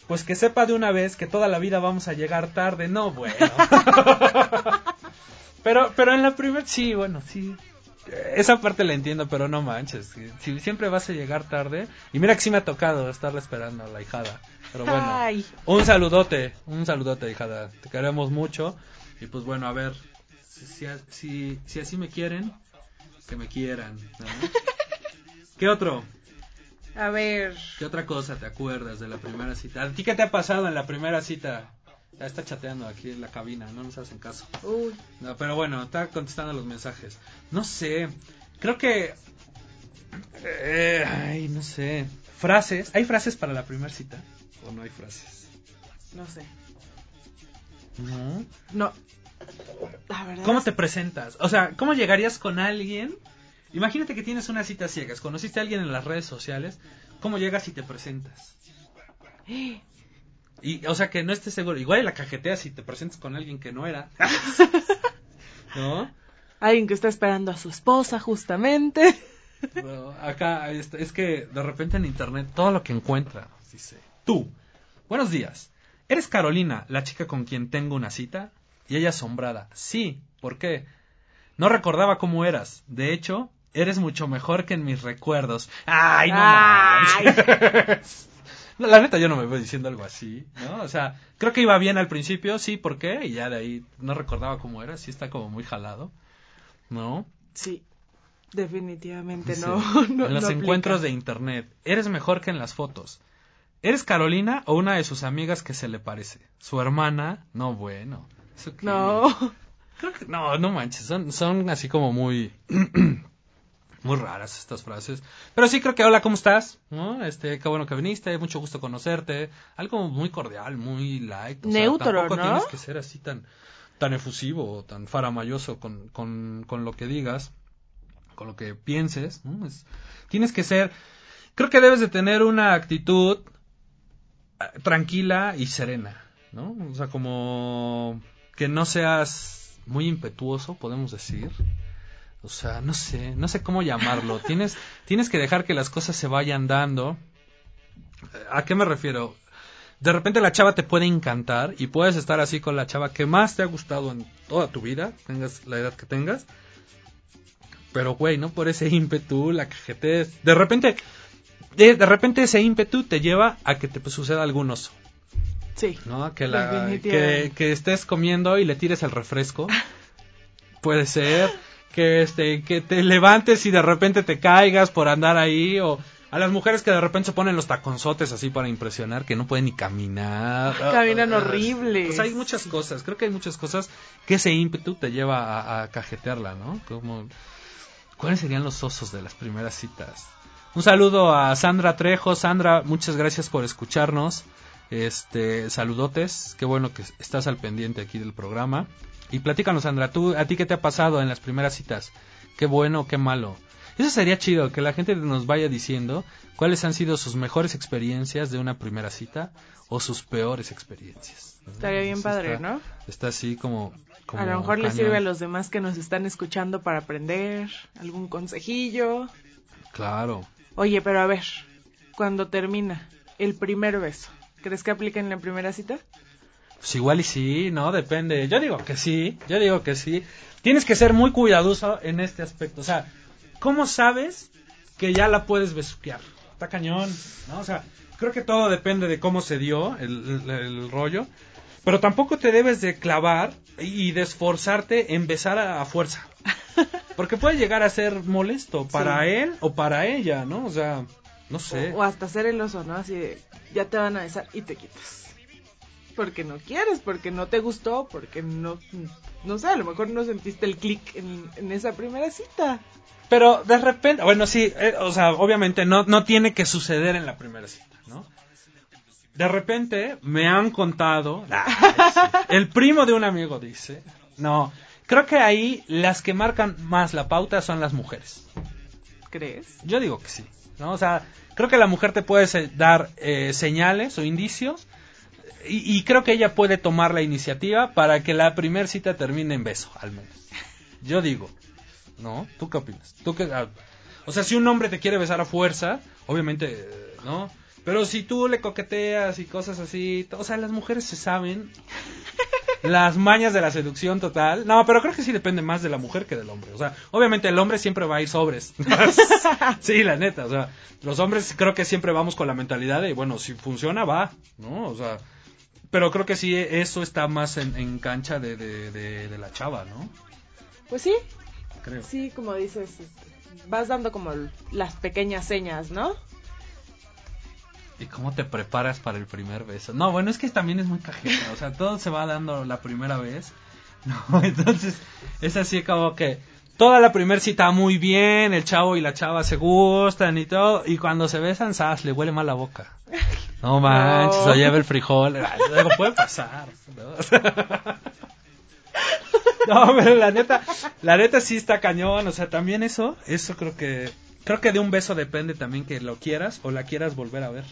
pues que sepa de una vez que toda la vida vamos a llegar tarde, no, bueno. Pero, pero en la primera, sí, bueno, sí. Esa parte la entiendo, pero no manches. Si, si siempre vas a llegar tarde. Y mira que sí me ha tocado estarla esperando a la hijada. Pero bueno, Ay. un saludote, un saludote, hijada. Te queremos mucho. Y pues bueno, a ver, si, si, si- si así me quieren, que me quieran. ¿no? ¿Qué otro? A ver, ¿Qué otra cosa te acuerdas de la primera cita? ¿A ti qué te ha pasado en la primera cita? Ya está chateando aquí en la cabina, no nos hacen caso. uy, No, pero bueno, está contestando los mensajes. No sé, creo que... eh, ay, no sé. Frases. ¿Hay frases para la primera cita? ¿O no hay frases? no sé. No. No. La verdad. ¿Cómo te presentas? O sea, ¿cómo llegarías con alguien? Imagínate que tienes una cita ciegas, conociste a alguien en las redes sociales, ¿cómo llegas y te presentas? Y, o sea, que no estés seguro. Igual la cajeteas si te presentas con alguien que no era. ¿No? Alguien que está esperando a su esposa, justamente. Pero acá es, es que de repente en internet todo lo que encuentra dice, tú, buenos días, ¿eres Carolina, la chica con quien tengo una cita? Y ella asombrada, sí, ¿por qué? No recordaba cómo eras, de hecho, eres mucho mejor que en mis recuerdos. Ay, no manches. No, la neta yo no me voy diciendo algo así, ¿no? O sea, creo que iba bien al principio, sí, ¿por qué? Y ya de ahí no recordaba cómo era, sí está como muy jalado, ¿no? Sí, definitivamente no. no en los no encuentros de internet, eres mejor que en las fotos. ¿Eres Carolina o una de sus amigas que se le parece? ¿Su hermana? No, bueno. ¿Eso qué? No. Creo que no, no manches, son, son así como muy muy raras estas frases. Pero sí creo que hola, ¿cómo estás? ¿No? Este, qué bueno que viniste, mucho gusto conocerte. Algo muy cordial, muy light. O sea, Neutro, tampoco ¿no? tienes que ser así tan tan efusivo o tan faramayoso con, con, con lo que digas, con lo que pienses. ¿no? Es- tienes que ser, creo que debes de tener una actitud eh, tranquila y serena, ¿no? O sea, como que no seas muy impetuoso, podemos decir. O sea, no sé, no sé cómo llamarlo. Tienes, tienes que dejar que las cosas se vayan dando. ¿A qué me refiero? De repente la chava te puede encantar y puedes estar así con la chava que más te ha gustado en toda tu vida, tengas la edad que tengas. Pero, güey, no por ese ímpetu, la cajetes. De repente, de, de repente ese ímpetu te lleva a que te pues, suceda algún oso. Sí. ¿no? Que, la, que, que estés comiendo y le tires el refresco. Puede ser. Que, este, que te levantes y de repente te caigas por andar ahí. O a las mujeres que de repente se ponen los taconzotes así para impresionar, que no pueden ni caminar. Caminan Ah, horribles. O sea, hay muchas cosas. Creo que hay muchas cosas que ese ímpetu te lleva a, a cajetearla, ¿no? Como, ¿Cuáles serían los osos de las primeras citas? Un saludo a Sandra Trejo. Sandra, muchas gracias por escucharnos. Este, saludotes. Qué bueno que estás al pendiente aquí del programa. Y platícanos, Sandra, ¿tú, ¿a ti qué te ha pasado en las primeras citas? ¿Qué bueno, qué malo? Eso sería chido, que la gente nos vaya diciendo cuáles han sido sus mejores experiencias de una primera cita o sus peores experiencias. Estaría bien padre, está- ¿no? Está así como... como A lo mejor cañón. sirve a los demás que nos están escuchando para aprender algún consejillo. Claro. Oye, pero a ver, cuando termina el primer beso, ¿crees que aplica en la primera cita? Pues igual y sí, ¿no? Depende. Yo digo que sí, yo digo que sí. Tienes que ser muy cuidadoso en este aspecto. O sea, ¿cómo sabes que ya la puedes besuquear? Está cañón, ¿no? O sea, creo que todo depende de cómo se dio el, el- el rollo. Pero tampoco te debes de clavar y de esforzarte en besar a, a fuerza. Porque puede llegar a ser molesto para Sí. él o para ella, ¿no? O sea, no sé. O, o hasta ser el oso, ¿no? Así de, ya te van a besar y te quitas. Porque no quieres, porque no te gustó, porque no, no sé, a lo mejor no sentiste el clic en, en esa primera cita. Pero de repente, bueno, sí, eh, o sea, obviamente no, no tiene que suceder en la primera cita, ¿no? De repente me han contado, ah, el primo de un amigo dice, no, creo que ahí las que marcan más la pauta son las mujeres. ¿Crees? Yo digo que sí, ¿no? O sea, creo que la mujer te puede dar eh, señales o indicios y, y creo que ella puede tomar la iniciativa para que la primera cita termine en beso, al menos. Yo digo, ¿no? ¿Tú qué opinas? ¿Tú qué, ah, o sea, si un hombre te quiere besar a fuerza, obviamente, eh, ¿no? Pero si tú le coqueteas y cosas así, o sea, las mujeres se saben las mañas de la seducción total. No, pero creo que sí depende más de la mujer que del hombre. O sea, obviamente el hombre siempre va a ir sobres. sí, la neta. O sea, los hombres creo que siempre vamos con la mentalidad de, bueno, si funciona, va, ¿no? O sea, pero creo que sí, eso está más en, en cancha de, de, de, de la chava, ¿no? Pues sí, Creo. sí, como dices, este, vas dando como las pequeñas señas, ¿no? ¿Y cómo te preparas para el primer beso? No, bueno, es que también es muy cajeta. O sea, todo se va dando la primera vez. No, entonces es así como que toda la primera cita muy bien, el chavo y la chava se gustan y todo, y cuando se besan, ¡zas! le huele mal la boca. No manches, No. o lleva el frijol. Ay, Luego puede pasar. ¿no? No, pero la neta, la neta sí está cañón, o sea, también eso, eso creo que, creo que de un beso depende también que lo quieras o la quieras volver a ver,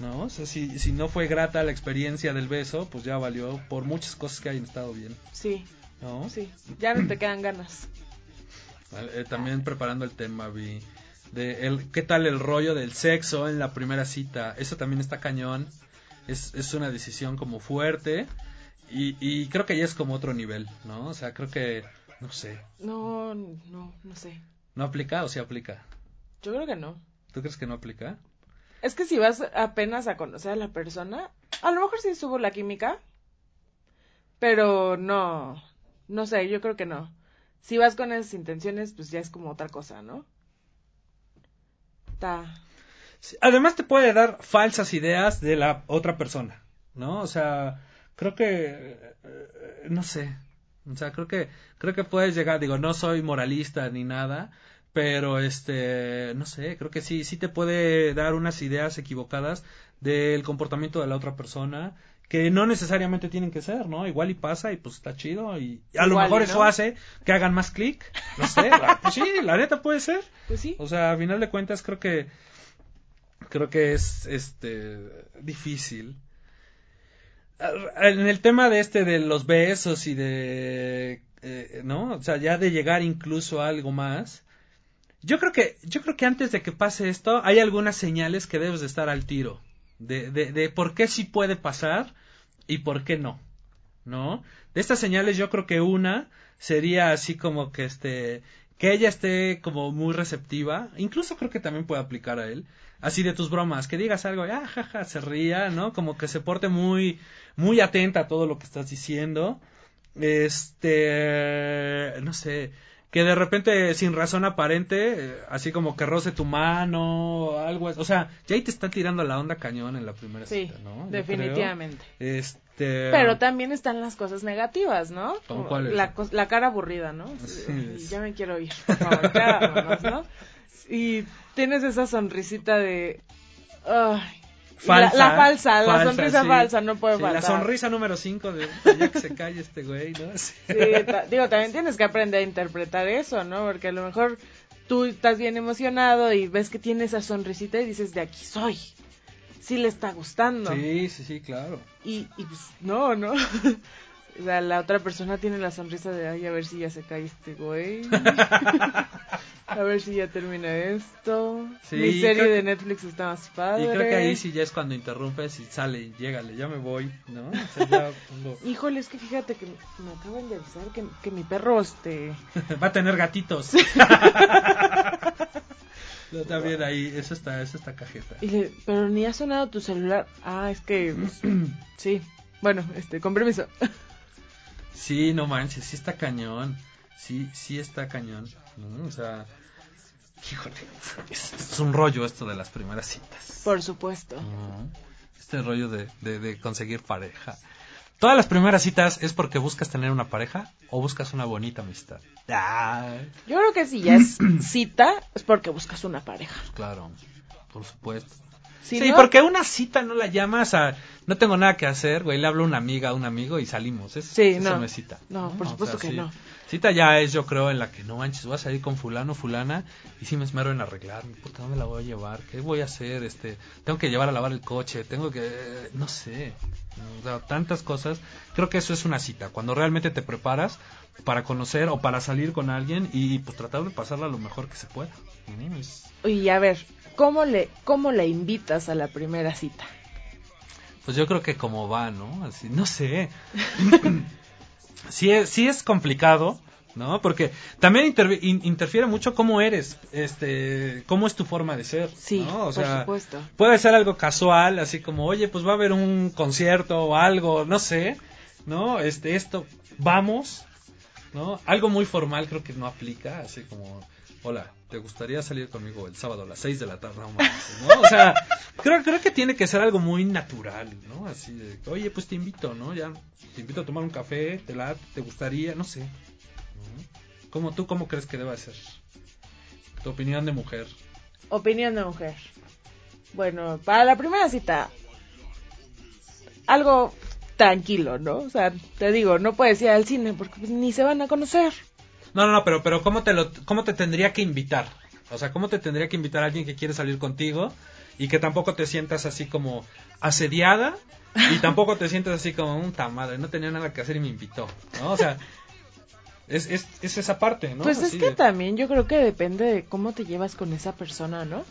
¿no? O sea, si, si no fue grata la experiencia del beso, pues ya valió por muchas cosas que hayan estado bien, Sí, ¿no? sí, ya no te quedan ganas. Vale, eh, también preparando el tema, vi, de el, qué tal el rollo del sexo en la primera cita, eso también está cañón, es, es una decisión como fuerte y, y creo que ya es como otro nivel, ¿no? O sea, creo que, no sé, No, no, no sé. ¿no aplica o sí aplica? Yo creo que no. ¿Tú crees que no aplica? Es que si vas apenas a conocer a la persona, a lo mejor sí subo la química, pero no, no sé, yo creo que no. Si vas con esas intenciones, pues ya es como otra cosa, ¿no? Sí, Además te puede dar falsas ideas de la otra persona, ¿no? O sea, creo que eh, no sé. O sea, creo que creo que puedes llegar, digo, no soy moralista ni nada, pero este, no sé, creo que sí sí te puede dar unas ideas equivocadas del comportamiento de la otra persona que no necesariamente tienen que ser, ¿no? Igual y pasa y pues está chido y a lo Igual mejor no. eso hace que hagan más clic, no sé, pues sí, la neta puede ser. Pues sí. O sea, a final de cuentas creo que creo que es este difícil. En el tema de este de los besos y de eh, no, o sea, ya de llegar incluso a algo más. Yo creo que yo creo que antes de que pase esto hay algunas señales que debes de estar al tiro de de, de por qué sí puede pasar y por qué no. ¿No? De estas señales yo creo que una sería así como que este que ella esté como muy receptiva, incluso creo que también puede aplicar a él, así de tus bromas, que digas algo, ah, jaja, se ría, ¿no? Como que se porte muy, muy atenta a todo lo que estás diciendo, este, no sé, que de repente sin razón aparente, eh, así como que roce tu mano, algo, o sea, ya ahí te está tirando la onda cañón en la primera Sí, cita, ¿no? Yo definitivamente. creo. Este, Pero también están las cosas negativas, ¿no? ¿Cómo Como cuáles? La, la cara aburrida, ¿no? Sí, es- Ya me quiero ir, por favor, vámonos, ¿no? Y tienes esa sonrisita de... Ay, Falsa, la, la falsa, la sonrisa sí. falsa, no puede Sí, faltar. La sonrisa número 5 de ya que se calle este güey, ¿no? Sí. Digo, también tienes que aprender a interpretar eso, ¿no? Porque a lo mejor tú estás bien emocionado y ves que tiene esa sonrisita y dices, de aquí soy. Sí le está gustando. Sí, sí, sí, claro. Y, y pues no, ¿no? O sea, la otra persona tiene la sonrisa de, ay, a ver si ya se cae este güey. a ver si ya termina esto. Sí, Mi serie de que- Netflix está más padre. Y creo que ahí sí ya es cuando interrumpes y sale llégale, ya me voy, ¿no? O sea, ya pongo- Híjole, es que fíjate que me acaban de avisar que, que mi perro, este... Va a tener gatitos. Yo también ahí, eso está, eso está cajeta. y le- pero ni ha sonado tu celular. Ah, es que... pues, sí. Bueno, este, con permiso. Sí, no manches, sí está cañón. Sí, sí está cañón. O sea, híjole, es, es un rollo esto de las primeras citas. Por supuesto. Este rollo de, de, de conseguir pareja. Todas las primeras citas es porque buscas tener una pareja o buscas una bonita amistad. Ah, Yo creo que si ya es cita, es porque buscas una pareja. claro, por supuesto. Si sí, no, porque una cita no la llamas a no tengo nada que hacer, güey, le hablo a una amiga, a un amigo y salimos. Eso, Sí, eso no. no es cita. No, por supuesto que sí. no. Cita ya es, yo creo, en la que no manches, voy a salir con fulano, fulana y sí me esmero en arreglar, puta, ¿dónde la voy a llevar? ¿Qué voy a hacer? Este, tengo que llevar a lavar el coche, tengo que, no sé, o sea, tantas cosas. Creo que eso es una cita, cuando realmente te preparas para conocer o para salir con alguien y pues tratar de pasarla lo mejor que se pueda. Es- Y a ver, ¿cómo le, ¿cómo le invitas a la primera cita? Pues yo creo que como va, ¿no? Así, no sé. sí, es, sí es complicado, ¿no? Porque también in- interfiere mucho cómo eres, este, cómo es tu forma de ser, Sí, ¿no? O por sea, supuesto. puede ser algo casual, así como, oye, pues va a haber un concierto o algo, no sé, ¿no? Este, esto, vamos, ¿no? Algo muy formal creo que no aplica, así como, hola, ¿te gustaría salir conmigo el sábado a las 6 de la tarde? No. O sea, creo, creo que tiene que ser algo muy natural, ¿no? Así de, oye, pues te invito, ¿no? Ya, te invito a tomar un café, te la, te gustaría, no sé. ¿Cómo tú, cómo crees que deba ser? Tu opinión de mujer. Opinión de mujer. Bueno, para la primera cita, algo tranquilo, ¿no? O sea, te digo, no puedes ir al cine porque pues, ni se van a conocer. No, no, no, pero, pero ¿cómo, te lo, ¿cómo te tendría que invitar? O sea, ¿cómo te tendría que invitar a alguien que quiere salir contigo y que tampoco te sientas así como asediada y tampoco te sientas así como un madre, no tenía nada que hacer y me invitó, ¿no? O sea, es, es, es esa parte, ¿no? Pues es que de- también yo creo que depende de cómo te llevas con esa persona, ¿no?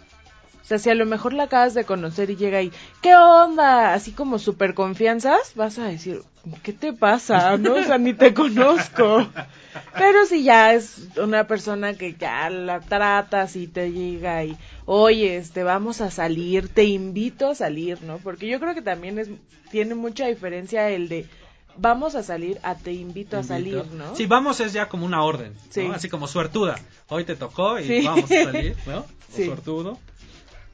O sea, si a lo mejor la acabas de conocer y llega y, ¿qué onda? Así como súper confianzas, vas a decir, ¿qué te pasa? No, o sea, ni te conozco. Pero si ya es una persona que ya la tratas y te llega y, oye, este, vamos a salir, te invito a salir, ¿no? Porque yo creo que también es, tiene mucha diferencia el de, vamos a salir a te invito a salir. ¿no? Sí, vamos es ya como una orden, ¿no? Sí. Así como suertuda. Hoy te tocó y Sí. vamos a salir, ¿no? O Sí. suertudo.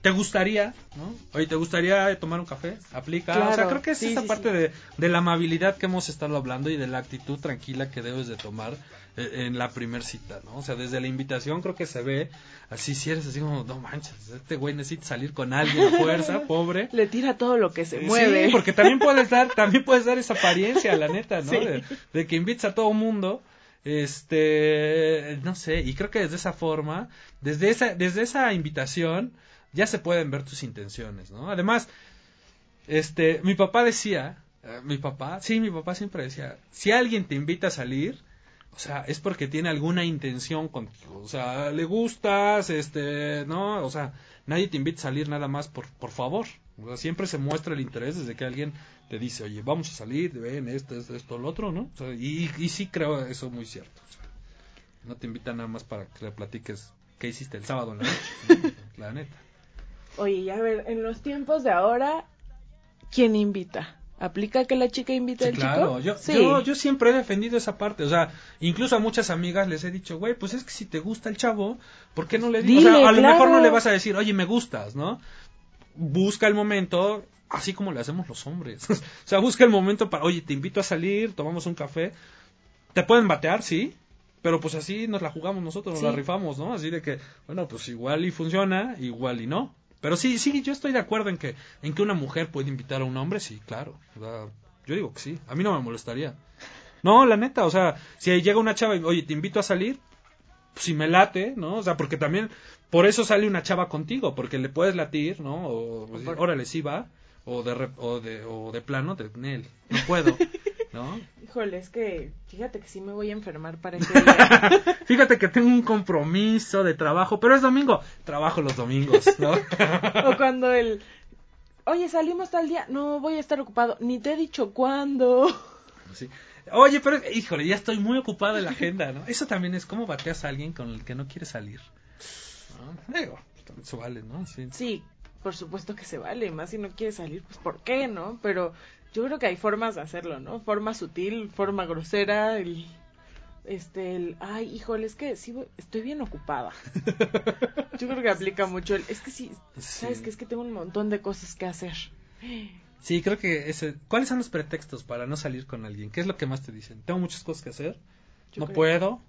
¿Te gustaría, no? Oye, ¿te gustaría tomar un café? Aplica. O sea, Claro. creo que es Sí, esa sí, parte sí. de, de la amabilidad que hemos estado hablando y de la actitud tranquila que debes de tomar eh, en la primer cita, ¿no? O sea, desde la invitación creo que se ve así, si eres así como, no manches, este güey necesita salir con alguien a fuerza, pobre. Le tira todo lo que se Sí, mueve. porque también puedes dar, también puedes dar esa apariencia, la neta, ¿no? Sí. De, de que invites a todo mundo, este, no sé, y creo que desde esa forma, desde esa, desde esa invitación, ya se pueden ver tus intenciones, ¿no? Además, este, mi papá decía, eh, mi papá, sí, mi papá siempre decía, si alguien te invita a salir, o sea, es porque tiene alguna intención contigo, o sea, le gustas, este, ¿no? O sea, nadie te invita a salir nada más por, por favor. O sea, siempre se muestra el interés desde que alguien te dice, oye, vamos a salir, ven, esto, esto, esto, lo otro, ¿no? O sea, y, y sí creo eso muy cierto. O sea, no te invitan nada más para que le platiques qué hiciste el sábado en la noche, ¿no? la neta. Oye, y a ver, en los tiempos de ahora, ¿quién invita? ¿Aplica que la chica invite Sí, al claro, chico? yo, sí. yo, yo siempre he defendido esa parte, o sea, incluso a muchas amigas les he dicho, güey, pues es que si te gusta el chavo, ¿por qué no le dices? O sea, a lo mejor no le vas a decir, oye, me gustas, ¿no? Busca el momento, así como le hacemos los hombres. o sea, busca el momento para, oye, te invito a salir, tomamos un café. Te pueden batear, sí, pero pues así nos la jugamos nosotros, nos Sí. la rifamos, ¿no? Así de que, bueno, pues igual y funciona, igual y no. Pero sí, sí, yo estoy de acuerdo en que, en que una mujer puede invitar a un hombre, sí, claro. O sea, yo digo que sí, a mí no me molestaría. No, la neta, o sea, si llega una chava y, oye, te invito a salir, pues, si me late, ¿no? O sea, porque también por eso sale una chava contigo, porque le puedes latir, ¿no? O, pues, órale, sí va, o de, re- o de, o de plano, de Nel, no puedo, ¿no? Híjole, es que fíjate que sí me voy a enfermar para ese día. Fíjate que tengo un compromiso de trabajo, pero es domingo, trabajo los domingos, ¿no? o cuando el, oye, salimos tal día, no voy a estar ocupado, ni te he dicho cuándo. Sí. Oye, pero híjole, ya estoy muy ocupado en la agenda, ¿no? Eso también es cómo bateas a alguien con el que no quiere salir. ¿no? Digo, también se vale, ¿no? Sí. Sí, por supuesto que se vale, más si no quieres salir, pues ¿por qué, no? Pero yo creo que hay formas de hacerlo, ¿no? Forma sutil, forma grosera, el este el ay, híjole, es que sí estoy bien ocupada. Yo creo que aplica mucho el es que sí, sabes Sí. que es que tengo un montón de cosas que hacer. Sí, creo que ese... ¿Cuáles son los pretextos para no salir con alguien? ¿Qué es lo que más te dicen? Tengo muchas cosas que hacer, Yo no creo. puedo,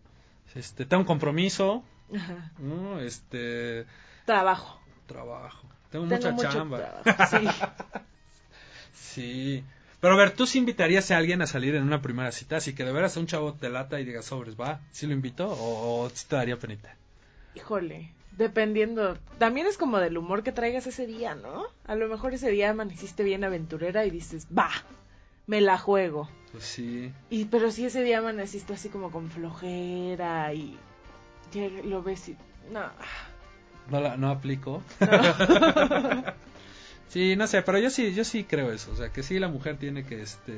este, tengo un compromiso, Ajá. ¿no? Este, Trabajo. trabajo, tengo, Tengo mucha chamba. trabajo, sí. Sí. Pero a ver, ¿tú sí invitarías a alguien a salir en una primera cita? Así que de veras un chavo te lata y digas sobres, ¿va? ¿Sí lo invito o, o te daría penita? Híjole, dependiendo. También es como del humor que traigas ese día, ¿no? A lo mejor ese día amaneciste bien aventurera y dices, va, me la juego. Pues sí. Y pero si ese día amaneciste así como con flojera y lo ves y no. No, la, no aplico. no. Sí, no sé, pero yo sí, yo sí creo eso. O sea, que sí la mujer tiene que, este...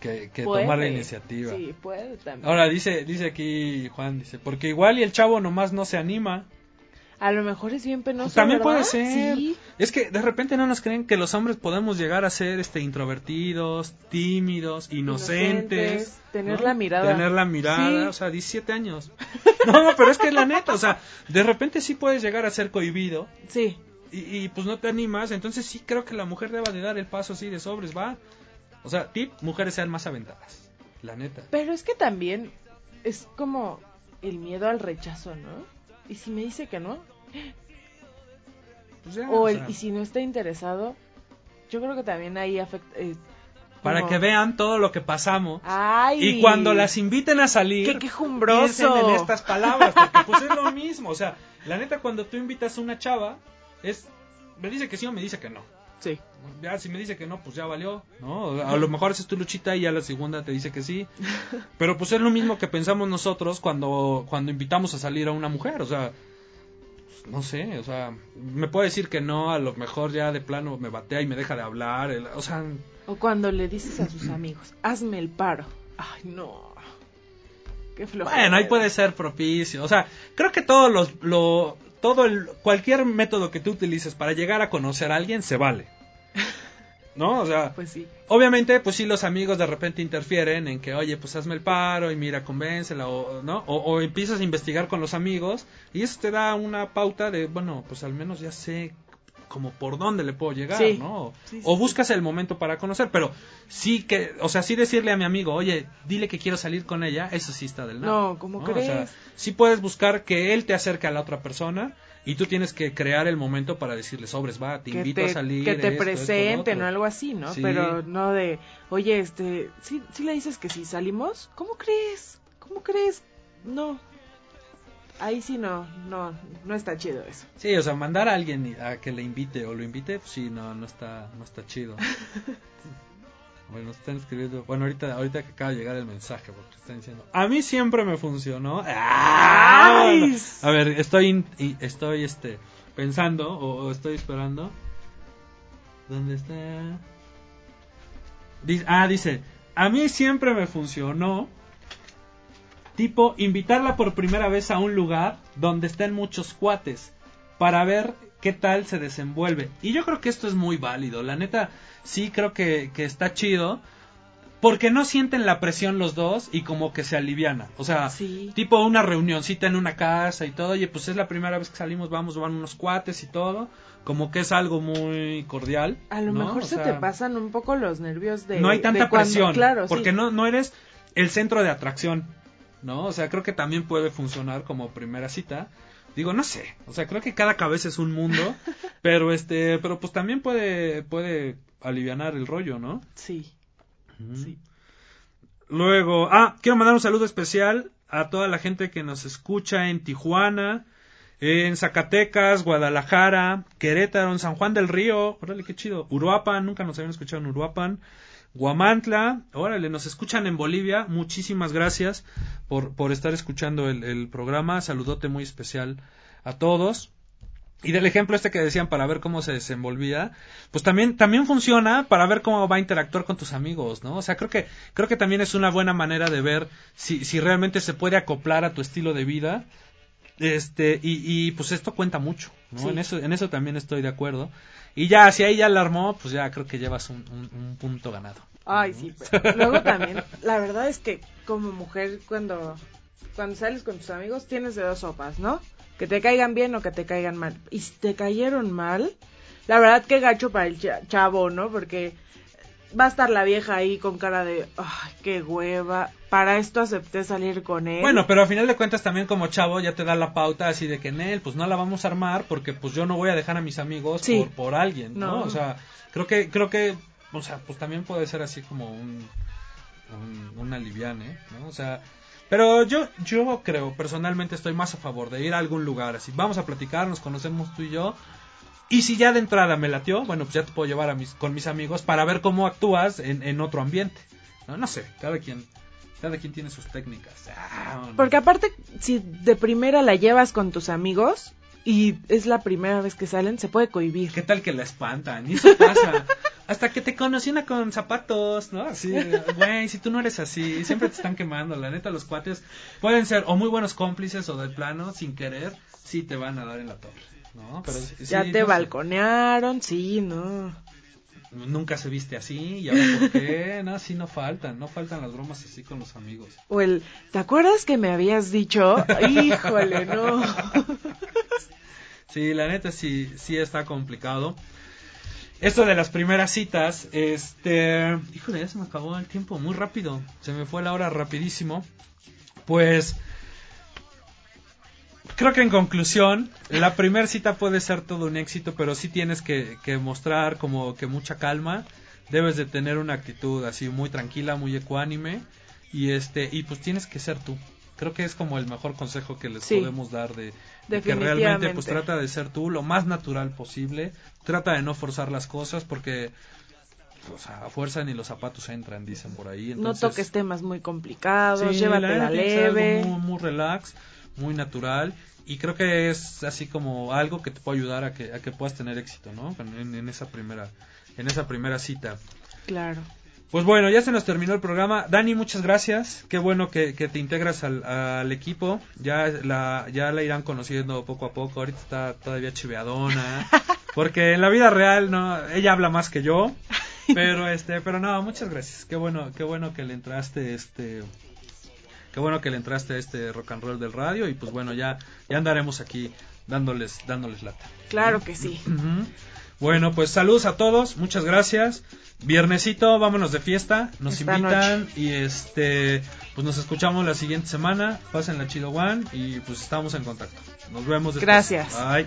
Que, que Puede. tomar la iniciativa. Sí, puede también. Ahora dice, dice aquí Juan, dice, porque igual y el chavo nomás no se anima. A lo mejor es bien penoso. Pues también ¿verdad? puede ser. Sí. Es que de repente no nos creen que los hombres podemos llegar a ser este introvertidos, tímidos, inocentes. Inocentes, tener ¿no? la mirada. Tener la mirada, Sí. o sea, 17 años. No, pero es que es la neta, o sea, de repente sí puedes llegar a ser cohibido Sí. Y, y, pues no te animas, entonces sí creo que la mujer deba de dar el paso así de sobres, va. O sea, tip, mujeres sean más aventadas. La neta. Pero es que también es como el miedo al rechazo, ¿no? Y si me dice que no, Pues ya, o o el, sea, y si no está interesado, yo creo que también ahí afecta. eh, para que vean todo lo que pasamos. Ay. Y cuando las inviten a salir, ¡Qué quejumbroso! piensen en estas palabras, porque pues es lo mismo. O sea, la neta, cuando tú invitas a una chava, es. Me dice que sí o me dice que no. Sí. Ya, si me dice que no, pues ya valió, ¿no? A lo mejor haces tu luchita y a la segunda te dice que sí. Pero pues es lo mismo que pensamos nosotros cuando, cuando invitamos a salir a una mujer, o sea. pues, No sé, o sea, me puede decir que no, a lo mejor ya de plano me batea y me deja de hablar, el- o sea, O cuando le dices a sus amigos, hazme el paro. Ay, no. Qué. Bueno, ahí puede ser propicio. O sea, creo que todos los, lo, todo el, cualquier método que tú utilices para llegar a conocer a alguien se vale. ¿No? O sea, Pues sí. obviamente, pues sí, los amigos de repente interfieren en que, oye, pues hazme el paro y mira, convéncela, o, ¿no? O, o empiezas a investigar con los amigos y eso te da una pauta de, bueno, pues al menos ya sé como por dónde le puedo llegar, Sí. ¿no? Sí, sí, o sí. buscas el momento para conocer, pero sí que, o sea, sí decirle a mi amigo, oye, dile que quiero salir con ella, eso sí está del nada. No, ¿cómo O sea, crees? sí puedes buscar que él te acerque a la otra persona y tú tienes que crear el momento para decirle, sobres, va, te que invito te, a salir. que te esto, presenten otro". o algo así, ¿no? Sí. Pero no de, oye, este, ¿sí, sí le dices que si salimos? ¿Cómo crees? ¿Cómo crees? No. Ahí sí no, no, no está chido eso. Sí, o sea, mandar a alguien a que le invite o lo invite, pues sí, no, no está, no está chido. Bueno, están escribiendo. Bueno, ahorita, ahorita que acaba de llegar el mensaje, porque están diciendo. A mí siempre me funcionó. ¡Ah! A ver, estoy, estoy, este, pensando o, o estoy esperando. ¿Dónde está? Dice, ah, dice. A mí siempre me funcionó. Tipo, invitarla por primera vez a un lugar donde estén muchos cuates para ver qué tal se desenvuelve. Y yo creo que esto es muy válido. La neta, sí creo que, que está chido. Porque no sienten la presión los dos y como que se aliviana. O sea, Sí. tipo una reunioncita en una casa y todo. Oye, pues es la primera vez que salimos, vamos, van unos cuates y todo. Como que es algo muy cordial. A lo ¿no? mejor O se sea, te pasan un poco los nervios de... no hay tanta cuando- presión. Claro, sí. porque no, no eres el centro de atracción. ¿No? O sea, creo que también puede funcionar como primera cita. Digo, no sé. O sea, creo que cada cabeza es un mundo. pero este, pero pues también puede, puede alivianar el rollo, ¿no? Sí. Sí. Luego, ah, quiero mandar un saludo especial a toda la gente que nos escucha en Tijuana, en Zacatecas, Guadalajara, Querétaro, en San Juan del Río, órale, qué chido, Uruapan, nunca nos habían escuchado en Uruapan, Guamantla, órale, nos escuchan en Bolivia, muchísimas gracias por, por estar escuchando el, el programa, saludote muy especial a todos. Y del ejemplo este que decían para ver cómo se desenvolvía, pues también, también funciona para ver cómo va a interactuar con tus amigos, ¿no? O sea, creo que, creo que también es una buena manera de ver si, si realmente se puede acoplar a tu estilo de vida. Este, y, y pues esto cuenta mucho, ¿no? Sí. En eso, en eso también estoy de acuerdo. Y ya, si ahí ya la armó, pues ya creo que llevas un, un- un punto ganado. Ay, sí. pero luego también, la verdad es que como mujer, cuando, cuando sales con tus amigos, tienes de dos sopas, ¿no? Que te caigan bien o que te caigan mal. Y si te cayeron mal, la verdad que gacho para el cha- chavo, ¿no? Porque va a estar la vieja ahí con cara de, ay, qué hueva. Para esto acepté salir con él. Bueno, pero a final de cuentas también como chavo ya te da la pauta así de que en él, pues no la vamos a armar porque pues yo no voy a dejar a mis amigos Sí. por, por alguien, ¿no? No. O sea, creo que, creo que, o sea, pues también puede ser así como un, un, un aliviane, ¿no? O sea, pero yo, yo creo, personalmente estoy más a favor de ir a algún lugar, así, vamos a platicar, nos conocemos tú y yo, y si ya de entrada me latió, bueno, pues ya te puedo llevar a mis, con mis amigos para ver cómo actúas en, en otro ambiente, ¿no? No sé, cada quien, cada quien tiene sus técnicas. Ah, no. Porque aparte, si de primera la llevas con tus amigos y es la primera vez que salen, se puede cohibir. ¿Qué tal que la espantan? Y eso pasa. Hasta que te conocí una con zapatos, ¿no? Así, güey, si tú no eres así, siempre te están quemando. La neta, los cuates pueden ser o muy buenos cómplices o de plano, sin querer, sí te van a dar en la torre, ¿no? Pero sí, ya te no sé. balconearon, sí, no. Nunca se viste así, y ahora por qué, no, sí no faltan, no faltan las bromas así con los amigos. O el, ¿te acuerdas que me habías dicho? Híjole, no. Sí, la neta sí, sí está complicado. Esto de las primeras citas, este, híjole, ya se me acabó el tiempo muy rápido, se me fue la hora rapidísimo. Pues, creo que en conclusión, la primera cita puede ser todo un éxito, pero sí tienes que, que mostrar como que mucha calma, debes de tener una actitud así muy tranquila, muy ecuánime, y este, y pues tienes que ser tú. Creo que es como el mejor consejo que les Sí. podemos dar de, de que realmente pues trata de ser tú lo más natural posible, trata de no forzar las cosas porque o sea, a fuerza ni los zapatos entran, dicen por ahí. No toques temas muy complicados, Sí, algo leve. Muy, muy relax, muy natural. Y creo que es así como algo que te puede ayudar a que, a que puedas tener éxito, ¿no? En, en esa primera, en esa primera cita. Claro. Pues bueno, ya se nos terminó el programa. Dani, muchas gracias. Qué bueno que, que te integras al, al equipo. Ya la, ya la irán conociendo poco a poco. Ahorita está todavía chiveadona. Porque en la vida real no, ella habla más que yo. Pero este, pero no, muchas gracias. Qué bueno, qué bueno que le entraste este qué bueno que le entraste a este rock and roll del radio y pues bueno, ya ya andaremos aquí dándoles dándoles lata. Claro que sí. Bueno, pues saludos a todos, muchas gracias. Viernesito, vámonos de fiesta, nos Esta invitan y este, pues nos escuchamos la siguiente semana. Pasen la chido one y pues estamos en contacto. Nos vemos después. Gracias. Bye.